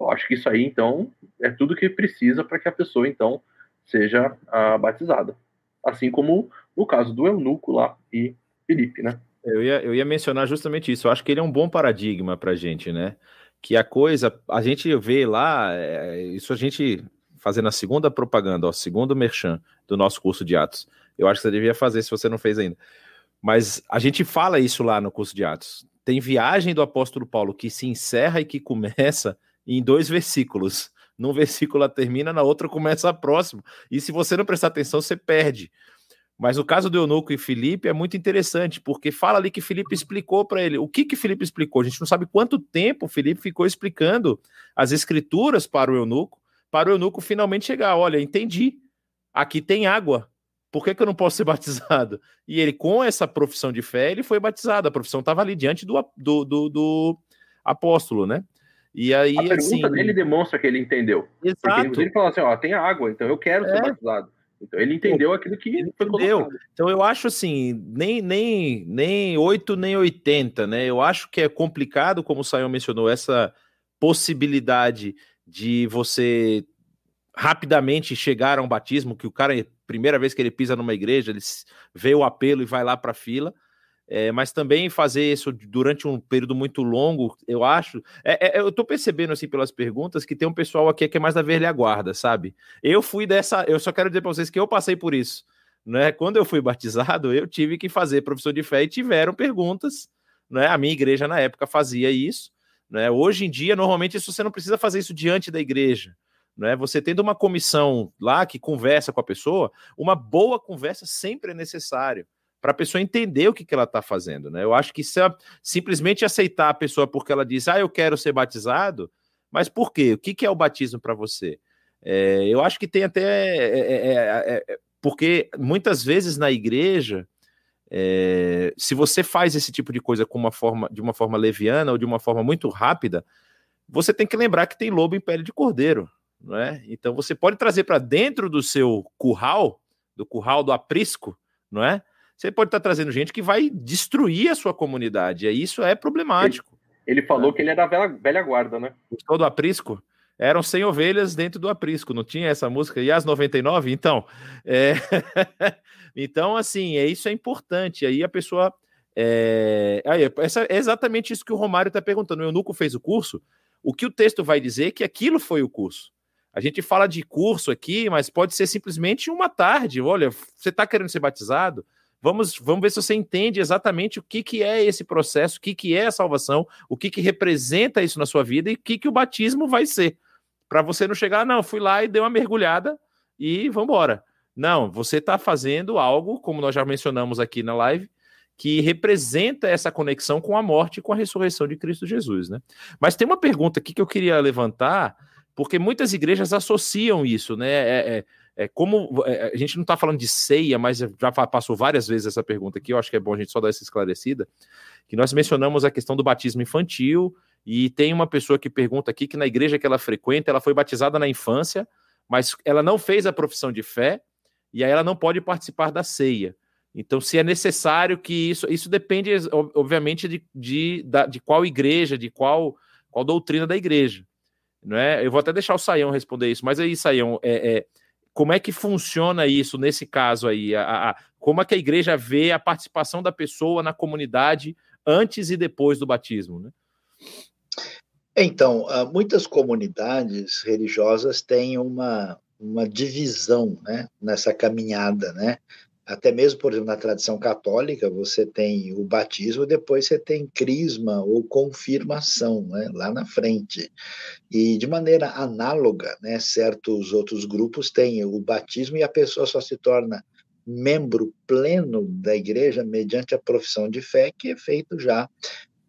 Eu acho que isso aí, então, é tudo que precisa para que a pessoa, então, seja uh, batizada. Assim como no caso do eunuco lá e Felipe, né? Eu ia, eu ia mencionar justamente isso. Eu acho que ele é um bom paradigma para gente, né? Que a coisa, a gente vê lá, é, isso a gente fazendo a segunda propaganda, o segundo merchan do nosso curso de Atos. Eu acho que você devia fazer se você não fez ainda. Mas a gente fala isso lá no curso de Atos. Tem viagem do apóstolo Paulo que se encerra e que começa em dois versículos. Num versículo ela termina, na outra começa a próxima. E se você não prestar atenção, você perde. Mas o caso do Eunuco e Felipe é muito interessante, porque fala ali que Felipe explicou para ele. O que que Felipe explicou? A gente não sabe quanto tempo Felipe ficou explicando as escrituras para o Eunuco, para o Eunuco finalmente chegar. Olha, entendi. Aqui tem água. Por que, que eu não posso ser batizado? E ele, com essa profissão de fé, ele foi batizado. A profissão estava ali diante do, do, do, do, apóstolo, né? E aí, a pergunta assim... dele demonstra que ele entendeu. Exato. Porque ele falou assim: ó, tem água, então eu quero é. ser batizado. Então ele entendeu aquilo que ele entendeu. Colocado. Então eu acho assim, nem nem nem 8 nem 80, né? Eu acho que é complicado, como o Sayão mencionou, essa possibilidade de você rapidamente chegar a um batismo, que o cara, primeira vez que ele pisa numa igreja, ele vê o apelo e vai lá para a fila. É, mas também fazer isso durante um período muito longo, eu acho. É, é, eu tô percebendo, assim, pelas perguntas, que tem um pessoal aqui que é mais da velha guarda, sabe? Eu fui dessa. Eu só quero dizer para vocês que eu passei por isso. Né? Quando eu fui batizado, eu tive que fazer profissão de fé e tiveram perguntas. Né? A minha igreja, na época, fazia isso. Né? Hoje em dia, normalmente, isso, você não precisa fazer isso diante da igreja. Né? Você tendo uma comissão lá que conversa com a pessoa, uma boa conversa sempre é necessário para a pessoa entender o que, que ela está fazendo, né? Eu acho que se simplesmente aceitar a pessoa porque ela diz, ah, eu quero ser batizado, mas por quê? O que, que é o batismo para você? É, eu acho que tem até. É é, é, é, é, porque muitas vezes na igreja, se você faz esse tipo de coisa com uma forma, de uma forma leviana ou de uma forma muito rápida, você tem que lembrar que tem lobo em pele de cordeiro. Não é? Então você pode trazer para dentro do seu curral, do curral do aprisco, não é? Você pode estar trazendo gente que vai destruir a sua comunidade. E isso é problemático. Ele, ele falou é. que ele era velha, velha guarda, né? Todo aprisco? Eram 100 ovelhas dentro do aprisco, não tinha essa música? E as 99? Então, é... então assim, é, isso é importante. Aí a pessoa. É... Aí, essa, é exatamente isso que o Romário está perguntando. O Eunuco fez o curso. O que o texto vai dizer é que aquilo foi o curso. A gente fala de curso aqui, mas pode ser simplesmente uma tarde. Olha, você está querendo ser batizado? Vamos, vamos ver se você entende exatamente o que, que é esse processo, o que, que é a salvação, o que, que representa isso na sua vida e o que, que o batismo vai ser. Para você não chegar, não, fui lá e dei uma mergulhada e vamos embora. Não, você está fazendo algo, como nós já mencionamos aqui na live, que representa essa conexão com a morte e com a ressurreição de Cristo Jesus, né? Mas tem uma pergunta aqui que eu queria levantar, porque muitas igrejas associam isso, né? É, é, é como é, a gente não está falando de ceia, mas já passou várias vezes essa pergunta aqui, eu acho que é bom a gente só dar essa esclarecida, que nós mencionamos a questão do batismo infantil, e tem uma pessoa que pergunta aqui que na igreja que ela frequenta, ela foi batizada na infância, mas ela não fez a profissão de fé, e aí ela não pode participar da ceia. Então, se é necessário que isso. Isso depende, obviamente, de, de, de qual igreja, de qual, qual doutrina da igreja. Não é? Eu vou até deixar o Saião responder isso, mas aí, Saião, é, é como é que funciona isso nesse caso aí? A, a, como é que a igreja vê a participação da pessoa na comunidade antes e depois do batismo? Né? Então, ah, muitas comunidades religiosas têm uma, uma divisão né, nessa caminhada, né? Até mesmo, por exemplo, na tradição católica, você tem o batismo, depois você tem crisma ou confirmação, né, lá na frente. E de maneira análoga, né, certos outros grupos têm o batismo e a pessoa só se torna membro pleno da igreja mediante a profissão de fé, que é feito já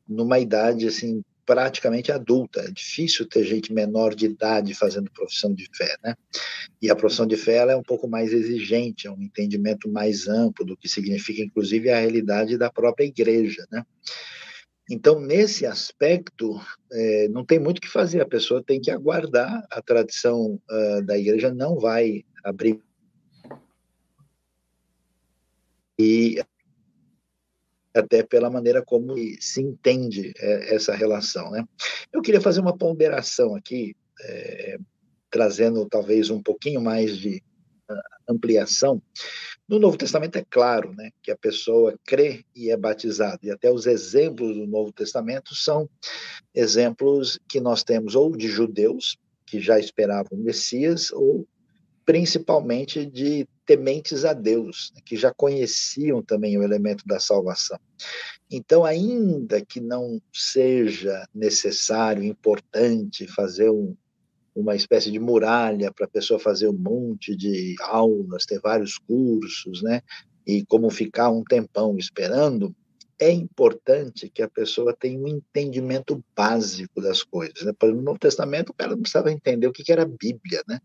numa idade assim praticamente adulta. É difícil ter gente menor de idade fazendo profissão de fé, né? E a profissão de fé ela é um pouco mais exigente, é um entendimento mais amplo do que significa, inclusive, a realidade da própria igreja, né? Então, nesse aspecto, é, não tem muito o que fazer, a pessoa tem que aguardar, a tradição uh, da igreja não vai abrir. E até pela maneira como se entende é, essa relação. Né? Eu queria fazer uma ponderação aqui, é, trazendo talvez um pouquinho mais de uh, ampliação. No Novo Testamento é claro né, que a pessoa crê e é batizada, e até os exemplos do Novo Testamento são exemplos que nós temos ou de judeus, que já esperavam o Messias, ou principalmente de tementes a Deus, né, que já conheciam também o elemento da salvação. Então, ainda que não seja necessário, importante fazer um, uma espécie de muralha para a pessoa fazer um monte de aulas, ter vários cursos, né? E como ficar um tempão esperando, é importante que a pessoa tenha um entendimento básico das coisas. Né? No Novo Testamento, o cara não precisava entender o que era a Bíblia, né?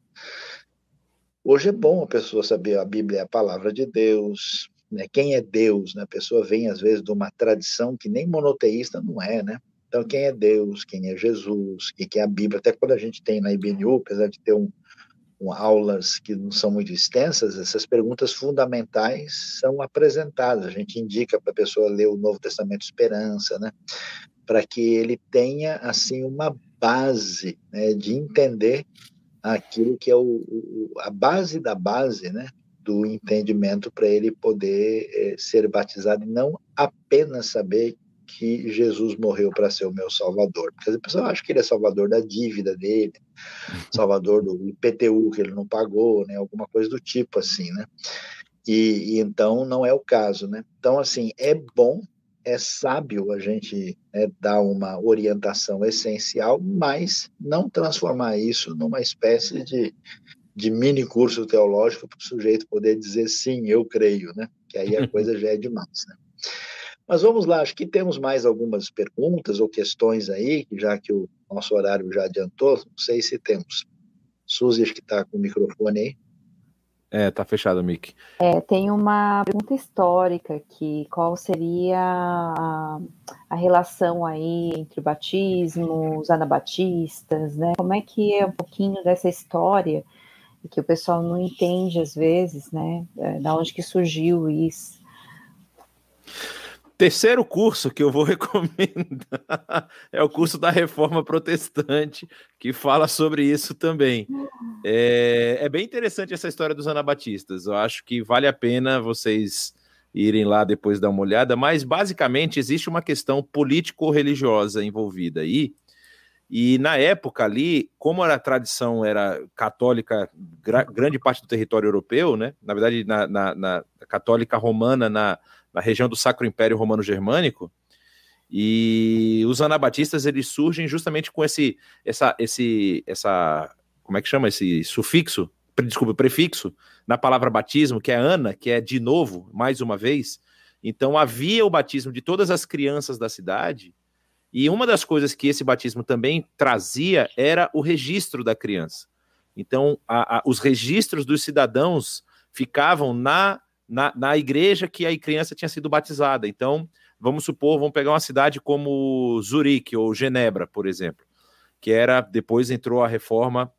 Hoje é bom a pessoa saber a Bíblia é a palavra de Deus, né? Quem é Deus, né? A pessoa vem às vezes de uma tradição que nem monoteísta não é, né? Então quem é Deus, quem é Jesus, o que é a Bíblia? Até quando a gente tem na IBNU, apesar de ter um, um aulas que não são muito extensas, essas perguntas fundamentais são apresentadas. A gente indica para a pessoa ler o Novo Testamento Esperança, né? Para que ele tenha assim uma base né, de entender aquilo que é o, o, a base da base, né, do entendimento para ele poder é, ser batizado e não apenas saber que Jesus morreu para ser o meu salvador. Porque as pessoas acham que ele é salvador da dívida dele, salvador do IPTU que ele não pagou, né, alguma coisa do tipo assim, né? E, e então não é o caso, né? Então assim é bom é sábio a gente né, dar uma orientação essencial, mas não transformar isso numa espécie de, de mini curso teológico para o sujeito poder dizer sim, eu creio, né? Que aí a coisa já é demais, né? Mas vamos lá, acho que temos mais algumas perguntas ou questões aí, já que o nosso horário já adiantou, não sei se temos. Suzy, acho que está com o microfone aí. É, tá fechado, Mick. É, tem uma pergunta histórica que qual seria a, a, relação aí entre o batismo, os anabatistas, né? Como é que é um pouquinho dessa história que o pessoal não entende às vezes, né? É, da onde que surgiu isso? terceiro curso que eu vou recomendar é o curso da Reforma Protestante, que fala sobre isso também. É, é, bem interessante essa história dos anabatistas. Eu acho que vale a pena vocês irem lá depois dar uma olhada, mas basicamente existe uma questão político-religiosa envolvida aí. E na época ali, como a tradição era católica, gra grande parte do território europeu, né? Na verdade, na, na, na católica romana na, na região do Sacro Império Romano Germânico, e os anabatistas eles surgem justamente com esse, essa, esse, essa, como é que chama esse sufixo, desculpa, prefixo na palavra batismo, que é ana, que é de novo, mais uma vez. Então havia o batismo de todas as crianças da cidade, e uma das coisas que esse batismo também trazia era o registro da criança. Então, a, a, os registros dos cidadãos ficavam na na, na igreja que a criança tinha sido batizada. Então, vamos supor, vamos pegar uma cidade como Zurique ou Genebra, por exemplo, que era depois entrou a reforma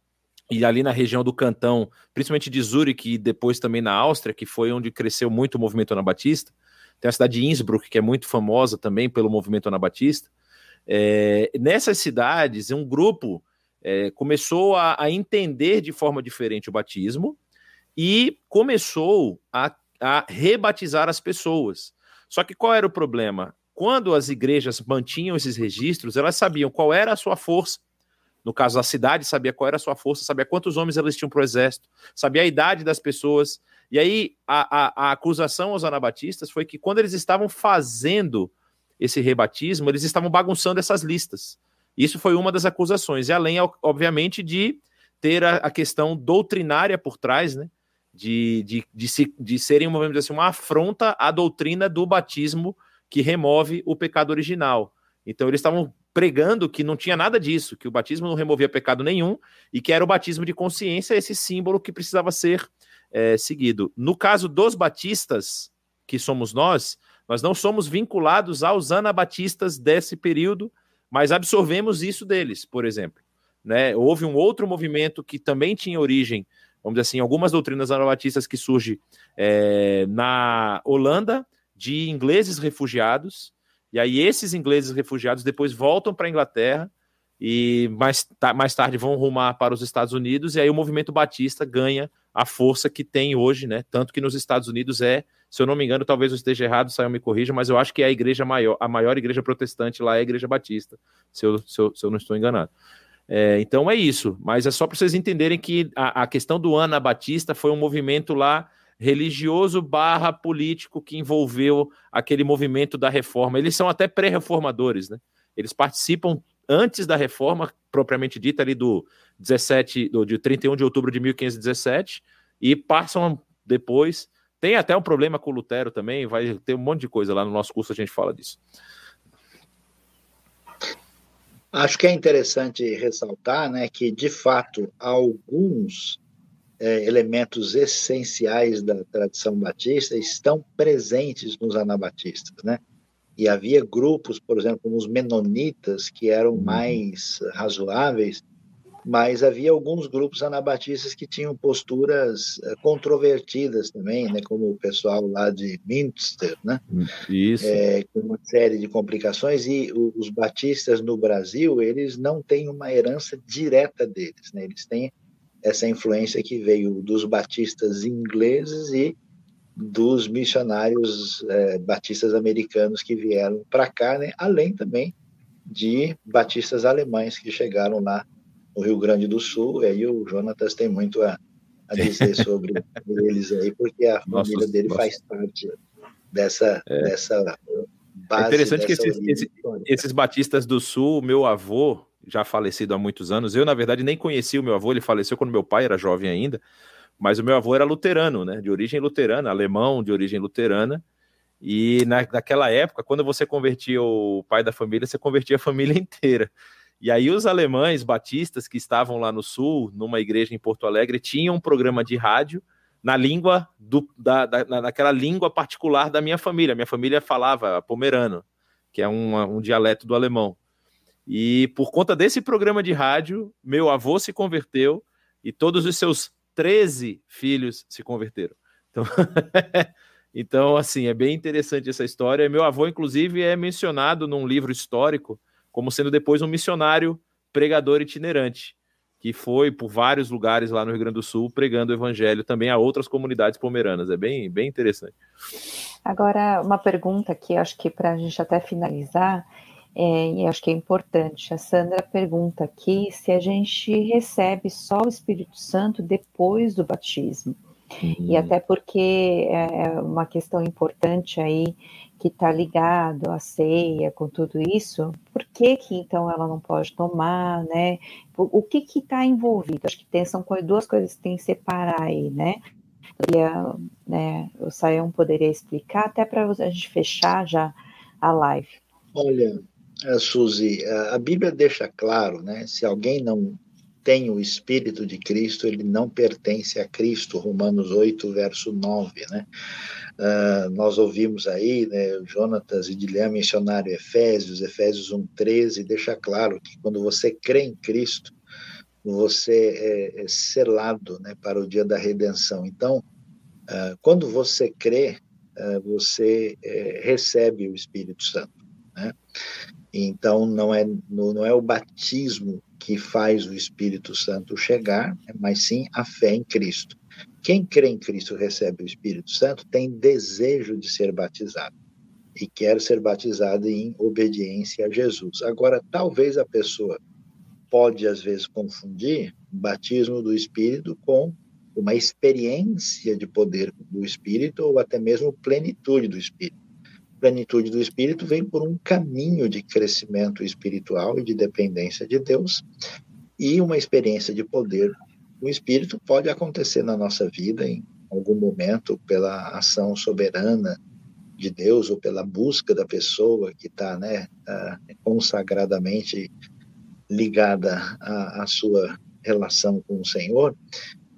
e ali na região do Cantão, principalmente de Zurique e depois também na Áustria, que foi onde cresceu muito o movimento anabatista. Tem a cidade de Innsbruck, que é muito famosa também pelo movimento anabatista. É, nessas cidades, um grupo é, começou a, a entender de forma diferente o batismo e começou a a rebatizar as pessoas. Só que qual era o problema? Quando as igrejas mantinham esses registros, elas sabiam qual era a sua força. No caso, a cidade sabia qual era a sua força, sabia quantos homens elas tinham para o exército, sabia a idade das pessoas. E aí, a, a, a acusação aos anabatistas foi que quando eles estavam fazendo esse rebatismo, eles estavam bagunçando essas listas. Isso foi uma das acusações. E além, obviamente, de ter a, a questão doutrinária por trás, né? de, de, de, se, de serem, vamos assim, uma afronta à doutrina do batismo que remove o pecado original. Então eles estavam pregando que não tinha nada disso, que o batismo não removia pecado nenhum e que era o batismo de consciência esse símbolo que precisava ser é, seguido. No caso dos batistas, que somos nós, nós não somos vinculados aos anabatistas desse período, mas absorvemos isso deles, por exemplo. Né? Houve um outro movimento que também tinha origem vamos dizer assim, algumas doutrinas anabatistas que surgem é, na Holanda de ingleses refugiados, e aí esses ingleses refugiados depois voltam para a Inglaterra e mais, mais tarde vão rumar para os Estados Unidos, e aí o movimento batista ganha a força que tem hoje, né? Tanto que nos Estados Unidos é, se eu não me engano, talvez eu esteja errado, saiam me corrija, mas eu acho que é a igreja maior, a maior igreja protestante lá é a igreja batista, se eu, se eu, se eu não estou enganado. É, então é isso, mas é só para vocês entenderem que a, a, questão do Ana Batista foi um movimento lá religioso barra político que envolveu aquele movimento da reforma. Eles são até pré-reformadores, né? Eles participam antes da reforma propriamente dita ali do 17, do, de 31 de outubro de 1517 e passam depois. Tem até um problema com o Lutero também, vai ter um monte de coisa lá no nosso curso a gente fala disso. Acho que é interessante ressaltar né, que, de fato, alguns é, elementos essenciais da tradição batista estão presentes nos anabatistas. Né? E havia grupos, por exemplo, como os menonitas, que eram uhum. mais razoáveis, mas havia alguns grupos anabatistas que tinham posturas eh, controvertidas também, né, como o pessoal lá de Minster, né, Isso. É, com uma série de complicações, e os batistas no Brasil, eles não têm uma herança direta deles, né, eles têm essa influência que veio dos batistas ingleses e dos missionários é, batistas americanos que vieram para cá, né, além também de batistas alemães que chegaram lá no Rio Grande do Sul, e aí o Jonatas tem muito a, a dizer sobre eles aí, porque a nossa, família dele nossa. faz parte dessa, é. dessa base. É interessante que esses, esses, esses batistas do Sul, meu avô, já falecido há muitos anos, eu, na verdade, nem conheci o meu avô, ele faleceu quando meu pai era jovem ainda, mas o meu avô era luterano, né, de origem luterana, alemão de origem luterana, e na, naquela época, quando você convertia o pai da família, você convertia a família inteira. E aí os alemães batistas que estavam lá no sul, numa igreja em Porto Alegre, tinham um programa de rádio na língua do, da, da, naquela língua particular da minha família. Minha família falava pomerano, que é um, um dialeto do alemão. E por conta desse programa de rádio, meu avô se converteu e todos os seus 13 filhos se converteram. Então, Então, assim, é bem interessante essa história. Meu avô, inclusive, é mencionado num livro histórico como sendo depois um missionário pregador itinerante, que foi por vários lugares lá no Rio Grande do Sul pregando o evangelho também a outras comunidades pomeranas. É bem, bem interessante. Agora, uma pergunta aqui, acho que para a gente até finalizar, é, e acho que é importante. A Sandra pergunta aqui se a gente recebe só o Espírito Santo depois do batismo. Uhum. E até porque é, é uma questão importante aí que está ligado à ceia, com tudo isso, por que que então ela não pode tomar, né? O, que que está envolvido? Acho que tem, são duas coisas que tem que separar aí, né? E, né, o Sayão poderia explicar até para a gente fechar já a live. Olha, Suzy, a Bíblia deixa claro, né? Se alguém não tem o Espírito de Cristo, ele não pertence a Cristo, Romanos 8, verso 9, né? Uh, nós ouvimos aí, né, Jonatas e Dilham mencionaram Efésios, Efésios 1, 13, deixa claro que quando você crê em Cristo, você é, é selado né, para o dia da redenção. Então, uh, quando você crê, uh, você é, recebe o Espírito Santo. Né? Então, não é, não é o batismo que faz o Espírito Santo chegar, mas sim a fé em Cristo. Quem crê em Cristo recebe o Espírito Santo tem desejo de ser batizado e quer ser batizado em obediência a Jesus. Agora, talvez a pessoa pode às vezes confundir o batismo do Espírito com uma experiência de poder do Espírito ou até mesmo plenitude do Espírito plenitude do Espírito vem por um caminho de crescimento espiritual e de dependência de Deus, e uma experiência de poder do Espírito pode acontecer na nossa vida em algum momento pela ação soberana de Deus ou pela busca da pessoa que está né, consagradamente ligada à, à sua relação com o Senhor,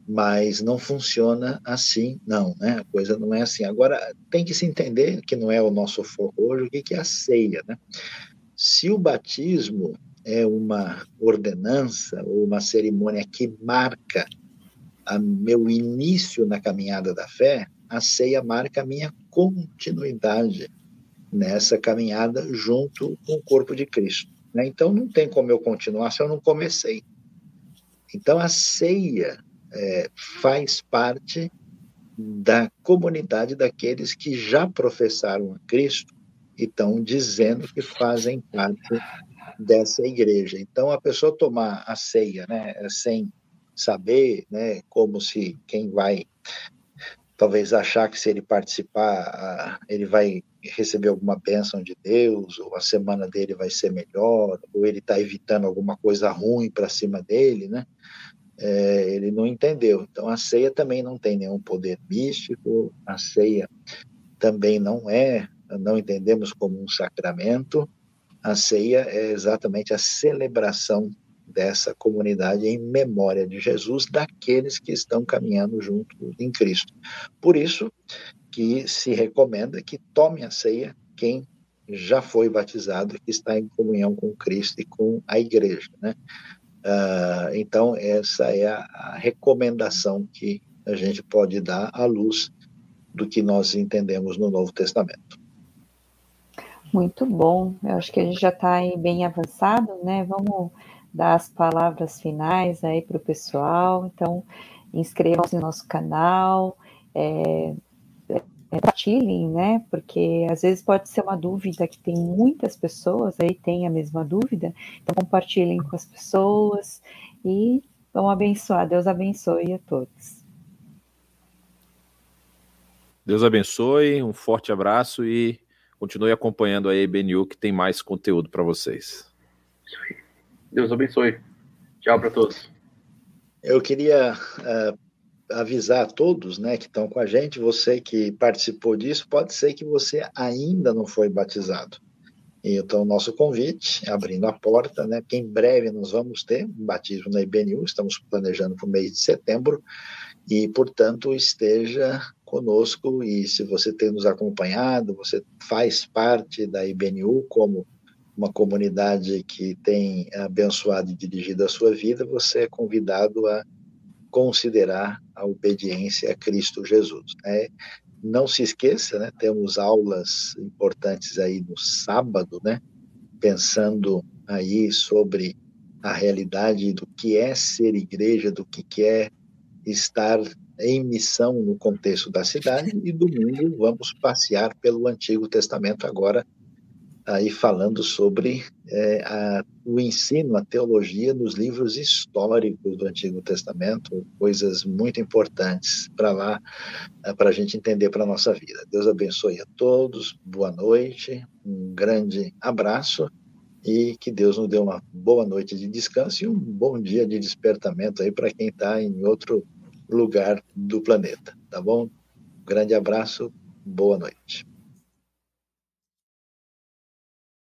mas não funciona assim, não, né? A coisa não é assim. Agora, tem que se entender que não é o nosso foco hoje, o que é a ceia, né? Se o batismo é uma ordenança ou uma cerimônia que marca a meu início na caminhada da fé, a ceia marca a minha continuidade nessa caminhada junto com o corpo de Cristo. Né? Então, não tem como eu continuar se eu não comecei. Então, a ceia é, faz parte da comunidade daqueles que já professaram a Cristo e estão dizendo que fazem parte dessa igreja. Então, a pessoa tomar a ceia, né, sem saber, né, como se quem vai talvez achar que se ele participar, ele vai receber alguma bênção de Deus, ou a semana dele vai ser melhor, ou ele está evitando alguma coisa ruim para cima dele, né? É, ele não entendeu. Então, a ceia também não tem nenhum poder místico, a ceia também não é, não entendemos como um sacramento. A ceia é exatamente a celebração dessa comunidade em memória de Jesus, daqueles que estão caminhando junto em Cristo. Por isso que se recomenda que tome a ceia quem já foi batizado, que está em comunhão com Cristo e com a igreja, né? Uh, então, essa é a, a, recomendação que a gente pode dar à luz do que nós entendemos no Novo Testamento. Muito bom, eu acho que a gente já está aí bem avançado, né? Vamos dar as palavras finais aí para o pessoal. Então, inscrevam-se no nosso canal, é, compartilhem, né? Porque às vezes pode ser uma dúvida que tem muitas pessoas aí tem a mesma dúvida. Então compartilhem com as pessoas e vão abençoar. Deus abençoe a todos. Deus abençoe, um forte abraço e continue acompanhando a EBNU que tem mais conteúdo para vocês. Deus abençoe. Tchau para todos. Eu queria uh, avisar a todos né, que estão com a gente, você que participou disso, pode ser que você ainda não foi batizado. Então, nosso convite, abrindo a porta, né, que em breve nós vamos ter um batismo na IBNU, estamos planejando para o mês de setembro, e, portanto, esteja conosco, e se você tem nos acompanhado, você faz parte da IBNU como uma comunidade que tem abençoado e dirigido a sua vida, você é convidado a considerar a obediência a Cristo Jesus. Né? Não se esqueça, né? temos aulas importantes aí no sábado, né? pensando aí sobre a realidade do que é ser igreja, do que é estar em missão no contexto da cidade, e domingo vamos passear pelo Antigo Testamento agora, aí falando sobre é, a, o ensino, a teologia nos livros históricos do Antigo Testamento, coisas muito importantes para lá, é, para a gente entender para a nossa vida. Deus abençoe a todos, boa noite, um grande abraço e que Deus nos dê uma boa noite de descanso e um bom dia de despertamento aí para quem está em outro lugar do planeta, tá bom? grande abraço, boa noite.